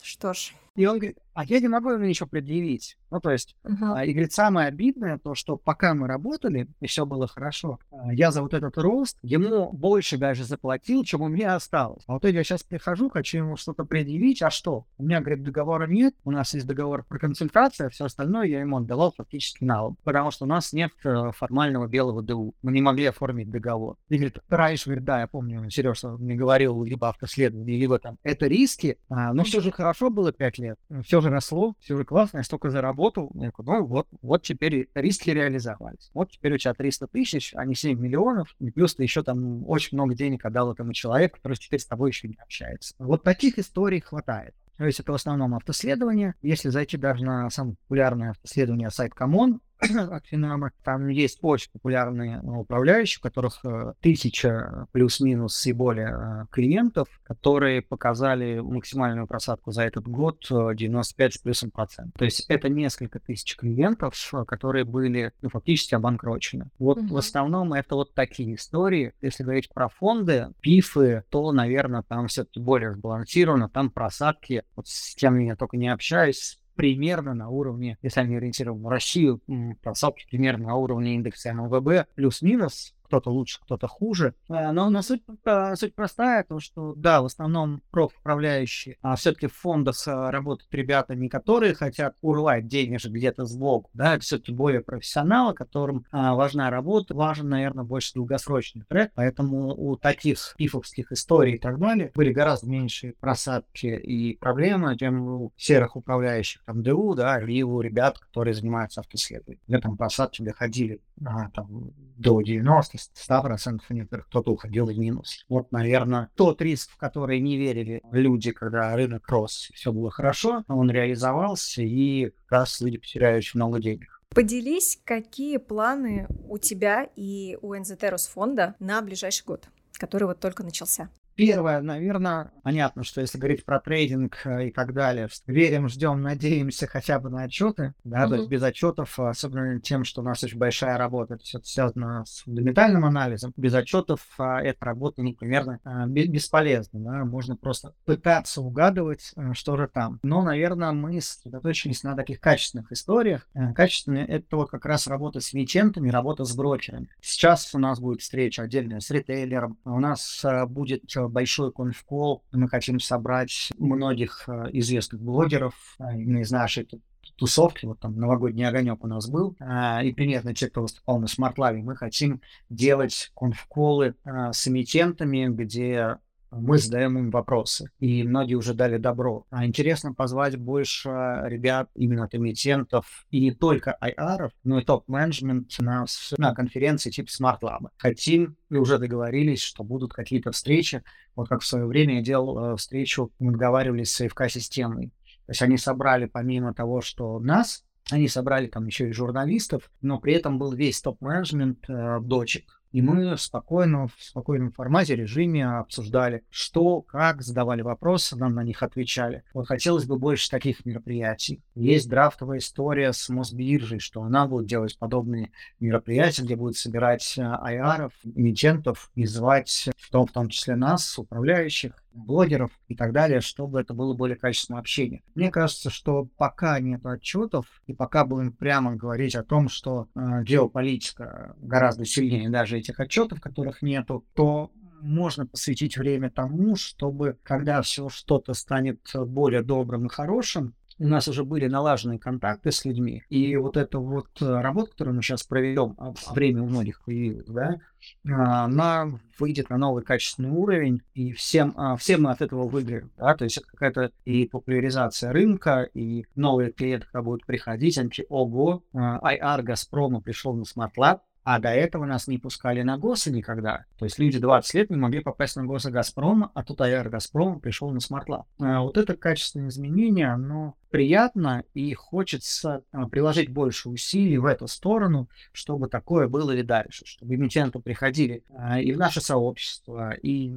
что ж. И он говорит, а я не могу ему ничего предъявить. Ну, то есть, uh-huh. и говорит, самое обидное то, что пока мы работали, и все было хорошо, а, я за вот этот рост ему больше даже заплатил, чем у меня осталось. А вот я сейчас прихожу, хочу ему что-то предъявить, а что? У меня, говорит, договора нет, у нас есть договор про консультацию, а все остальное я ему отдавал фактически налом, потому что у нас нет э, формального белого ДУ. Мы не могли оформить договор. И говорит, раньше, говорит, да, я помню, Сережа мне говорил, либо автоследование, либо там, это риски, а, но все же хорошо было 5 лет, все же росло, все же классно, я столько заработал. Я говорю, ну вот, вот теперь риски реализовались. Вот теперь у тебя 300 тысяч, а не 7 миллионов, и плюс ты еще там очень много денег отдал этому человеку, который теперь с тобой еще не общается. Вот таких историй хватает. То есть это в основном автоследование. Если зайти даже на самое популярное автоследование сайт Comon, от Финама. Там есть очень популярные управляющие, у которых э, тысяча плюс-минус и более э, клиентов, которые показали максимальную просадку за этот год 95 э, с плюсом процентов. То есть это несколько тысяч клиентов, которые были ну, фактически обанкрочены. Вот mm-hmm. в основном это вот такие истории. Если говорить про фонды, пифы, то, наверное, там все-таки более сбалансировано, там просадки, вот с кем я только не общаюсь, примерно на уровне, если они ориентированы в Россию, просадки примерно на уровне индекса МВБ, плюс-минус, кто-то лучше, кто-то хуже. А, но, но суть, а, суть простая, то что, да, в основном профуправляющие, а все-таки в фондах а, работают ребята, не которые хотят урвать денежек где-то сбоку, да, все-таки более профессионалы, которым а, важна работа, важен, наверное, больше долгосрочный трек, поэтому у таких пифовских историй и так далее были гораздо меньше просадки и проблемы, чем у серых управляющих, там, ДУ, да, или у ребят, которые занимаются автоследованием, где там просадки доходили а, там, до 90 100% некоторых кто-то уходил в минус. Вот, наверное, тот риск, в который не верили люди, когда рынок рос, все было хорошо, он реализовался, и как раз люди потеряли очень много денег. Поделись, какие планы у тебя и у НЗТ Росфонда на ближайший год, который вот только начался? Первое, наверное, понятно, что если говорить про трейдинг э, и так далее, верим, ждем, надеемся хотя бы на отчеты, да, mm-hmm. то есть без отчетов, особенно тем, что у нас очень большая работа, это все связано с фундаментальным анализом, без отчетов а, эта работа, ну, примерно а, бесполезна, да, можно просто пытаться угадывать, э, что же там. Но, наверное, мы сосредоточились на таких качественных историях. Э, качественные — это вот как раз работа с эмитентами, работа с брокерами. Сейчас у нас будет встреча отдельная с ритейлером, у нас будет большой конфкол. Мы хотим собрать многих э, известных блогеров э, именно из нашей тусовки, вот там новогодний огонек у нас был, э, и примерно те, кто выступал на Live, мы хотим делать конфколы с эмитентами, где мы задаем им вопросы, и многие уже дали добро. А интересно позвать больше ребят именно от эмитентов, и не только IR, но и топ-менеджмент на, на конференции типа Smart Lab. Хотим и уже договорились, что будут какие-то встречи. Вот как в свое время я делал э, встречу, мы договаривались с AFK-системой. То есть они собрали, помимо того, что нас, они собрали там еще и журналистов, но при этом был весь топ-менеджмент э, дочек И мы спокойно, в спокойном формате, режиме обсуждали, что, как, задавали вопросы, нам на них отвечали. Вот хотелось бы больше таких мероприятий. Есть драфтовая история с Мосбиржей, что она будет делать подобные мероприятия, где будет собирать айаров, эмитентов и звать в том, в том числе нас, управляющих, блогеров и так далее, чтобы это было более качественное общение. Мне кажется, что пока нет отчетов, и пока будем прямо говорить о том, что э, геополитика гораздо сильнее даже этих отчетов, которых нету, то можно посвятить время тому, чтобы, когда все что-то станет более добрым и хорошим, у нас уже были налажены контакты с людьми, и вот эта вот э, работа, которую мы сейчас проведем, а время у многих появилось, да, а, она выйдет на новый качественный уровень, и всем, а, всем мы от этого выиграем. Да? То есть какая-то и популяризация рынка, и новые клиенты, которые будут приходить, они такие, ого, IR Газпрома пришел на Smart Lab, а до этого нас не пускали на ГОСы никогда. То есть люди 20 лет не могли попасть на ГОСы Газпрома, а тут IR Газпрома пришел на Smart Lab. А вот это качественное изменение, оно приятно и хочется а, приложить больше усилий в эту сторону, чтобы такое было и дальше, чтобы эмитенты приходили а, и в наше сообщество, и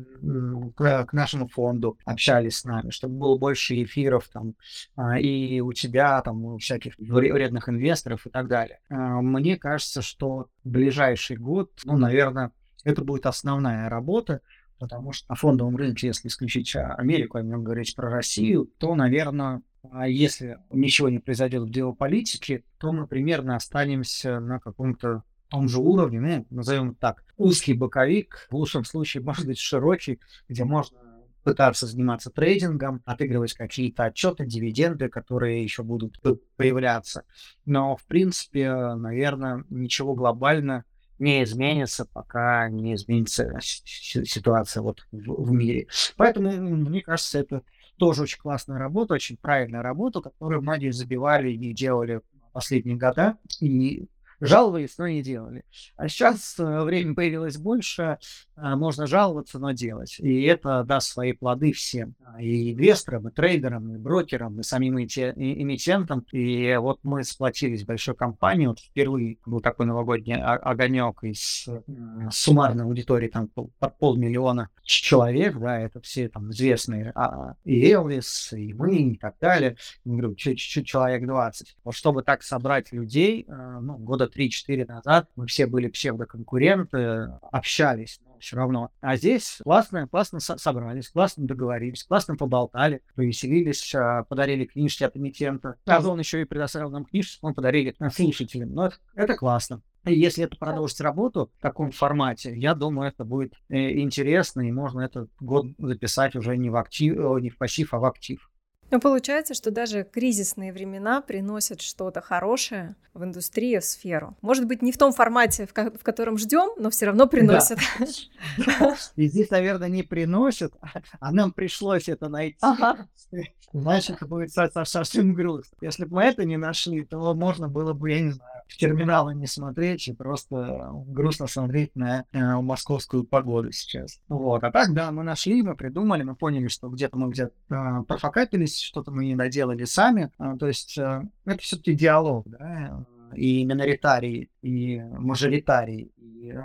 к, нашему фонду общались с нами, чтобы было больше эфиров там а, и у тебя, там, у всяких вредных инвесторов и так далее. А, мне кажется, что ближайший год, ну, наверное, это будет основная работа, потому что на фондовом рынке, если исключить Америку, а будем говорить про Россию, то, наверное, если ничего не произойдет в геополитике, то мы примерно останемся на каком-то том же уровне, ну, назовем так, узкий боковик, в лучшем случае, может быть, широкий, где можно пытаться заниматься трейдингом, отыгрывать какие-то отчеты, дивиденды, которые еще будут появляться. Но, в принципе, наверное, ничего глобально не изменится, пока не изменится ситуация вот в, в мире. Поэтому, мне кажется, это тоже очень классная работа, очень правильная работа, которую многие забивали и делали последние года. И жаловались, но не делали. А сейчас э, время появилось больше, а, можно жаловаться, но делать. И это даст свои плоды всем. А, и инвесторам, и трейдерам, и брокерам, и самим эмитентам. И вот мы сплотились в большой компании. Вот впервые был такой новогодний огонек из суммарной аудитории там под полмиллиона человек, да, это все там известные, а, и Элвис, и мы, и так далее. Говорю, чуть-чуть человек 20. Вот чтобы так собрать людей, э, ну, года 3-4 назад мы все были псевдоконкуренты, общались, но все равно. А здесь классно, классно собрались, классно договорились, классно поболтали, повеселились, а, подарили книжки от эмитента. Озон еще и предоставил нам книжки, мы подарили слушателям. Но это, классно. Если это продолжить работу в таком формате, я думаю, это будет э, интересно, и можно этот год записать уже не в актив, не в пассив, а в актив. Но получается, что даже кризисные времена приносят что-то хорошее в индустрии, в сферу. Может быть, не в том формате, в, ко- в котором ждем, но все равно приносят. Да. И здесь, наверное, не приносят, а нам пришлось это найти. Ага. Знаешь, это будет совсем грустно. Если бы мы это не нашли, то можно было бы, я не знаю, в терминалы не смотреть и просто грустно смотреть на э, московскую погоду сейчас. Вот. А так, да, мы нашли, мы придумали, мы поняли, что где-то мы где-то э, профокапились, что-то мы не доделали сами. А, то есть э, это все-таки диалог, да, и миноритарий, и мажоритарий,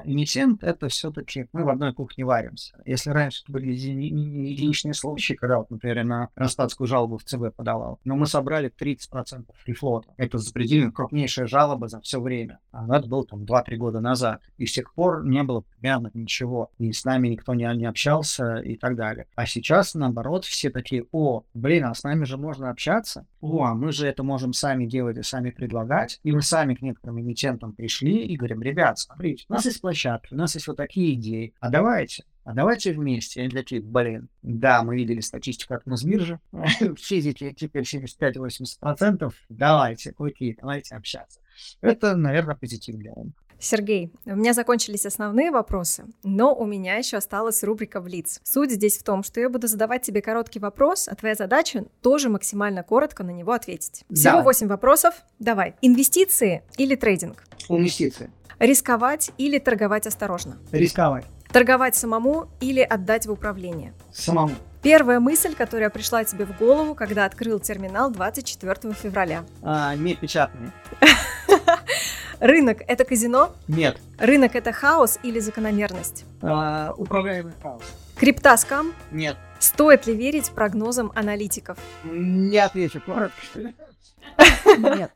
эмитент это все-таки мы в одной кухне варимся. Если раньше это были единичные случаи, когда, вот, например, на Ростатскую жалобу в ЦБ подавал, но мы собрали 30% фрифлота. Это запредельно крупнейшая жалоба за все время. А это было там 2-3 года назад. И с тех пор не было примерно ничего. И с нами никто не, не общался и так далее. А сейчас, наоборот, все такие, о, блин, а с нами же можно общаться. О, а мы же это можем сами делать и сами предлагать. И мы сами к некоторым эмитентам пришли и говорим, ребят, смотрите, у нас есть площадки, у нас есть вот такие идеи, а давайте, а давайте вместе. Они такие, блин, да, мы видели статистику от Мосбиржи, все эти теперь 75-80%, давайте, окей, давайте общаться. Это, наверное, позитив для. Сергей, у меня закончились основные вопросы, но у меня еще осталась рубрика «Блиц». Суть здесь в том, что я буду задавать тебе короткий вопрос, а твоя задача тоже максимально коротко на него ответить. Всего восемь вопросов. Давай. Инвестиции или трейдинг? Инвестиции. Рисковать или торговать осторожно? Рисковать. Торговать самому или отдать в управление? Самому. Первая мысль, которая пришла тебе в голову, когда открыл терминал 24 февраля? А, не печатные. Рынок – это казино? Нет. Рынок – это хаос или закономерность? А, управляемый хаос. Крипта скам? Нет. Стоит ли верить прогнозам аналитиков? Не отвечу коротко? Нет.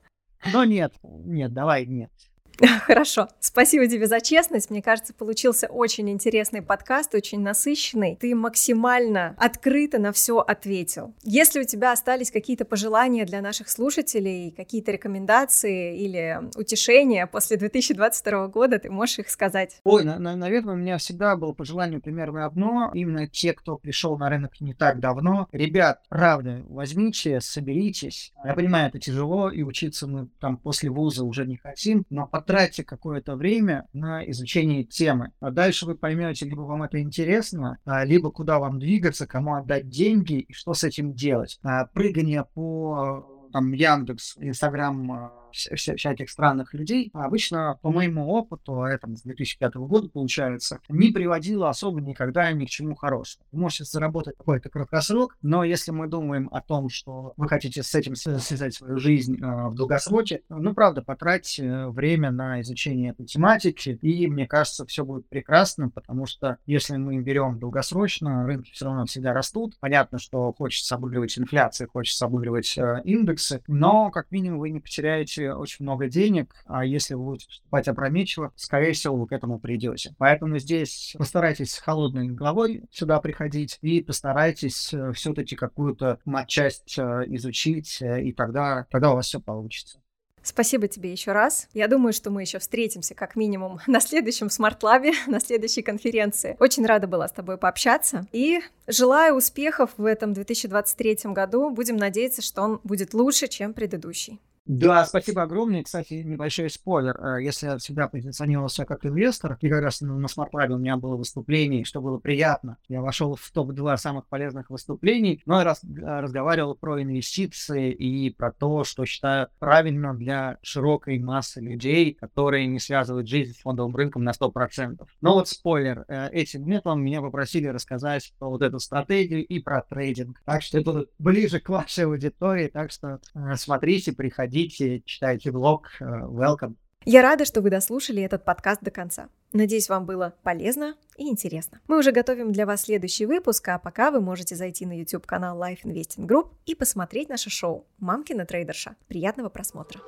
Но нет. Нет, давай, нет. Хорошо. Спасибо тебе за честность. Мне кажется, получился очень интересный подкаст, очень насыщенный. Ты максимально открыто на все ответил. Если у тебя остались какие-то пожелания для наших слушателей, какие-то рекомендации или утешения после 2022 года, ты можешь их сказать? Ой, на, на, наверное, у меня всегда было пожелание примерно одно. Именно те, кто пришел на рынок не так давно. Ребят, правда, возьмите, соберитесь. Я понимаю, это тяжело, и учиться мы там после вуза уже не хотим, но потом потратьте какое-то время на изучение темы. А дальше вы поймете, либо вам это интересно, а, либо куда вам двигаться, кому отдать деньги и что с этим делать. А, прыгание по там Яндекс, Инстаграм, вся, всяких странных людей, а обычно, по моему опыту, а это с 2005 года получается, не приводило особо никогда ни к чему хорошему. Можете заработать какой-то краткосрок, но если мы думаем о том, что вы хотите с этим связать свою жизнь э, в долгосроке, ну, правда, потратьте э, время на изучение этой тематики, и, мне кажется, все будет прекрасно, потому что если мы берем долгосрочно, рынки все равно всегда растут. Понятно, что хочется обыгрывать инфляцию, хочется обыгрывать э, индексы, но, как минимум, вы не потеряете получите очень много денег, а если вы будете поступать опрометчиво, скорее всего, вы к этому придете. Поэтому здесь постарайтесь с холодной головой сюда приходить и постарайтесь э, все-таки какую-то матчасть э, изучить, э, и тогда, тогда у вас все получится. Спасибо тебе еще раз. Я думаю, что мы еще встретимся как минимум на следующем смарт-лабе, на следующей конференции. Очень рада была с тобой пообщаться. И желаю успехов в этом 2023 году. Будем надеяться, что он будет лучше, чем предыдущий. Да, спасибо огромное. Кстати, небольшой спойлер. Э, если я всегда позиционировался как инвестор, и как раз на Smart Lab у меня было выступление, что было приятно. Я вошел в топ-2 самых полезных выступлений, но я раз, э, разговаривал про инвестиции и про то, что считаю правильно для широкой массы людей, которые не связывают жизнь с фондовым рынком на 100%. Но вот спойлер. Э, этим летом меня попросили рассказать про вот эту стратегию и про трейдинг. Так что это ближе к вашей аудитории. Так что смотрите, приходите приходите, читайте блог, э, welcome. Я рада, что вы дослушали этот подкаст до конца. Надеюсь, вам было полезно и интересно. Мы уже готовим для вас следующий выпуск, а пока вы можете зайти на YouTube-канал Life Investing Group и посмотреть наше шоу «Мамкина трейдерша». Приятного просмотра!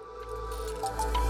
thank you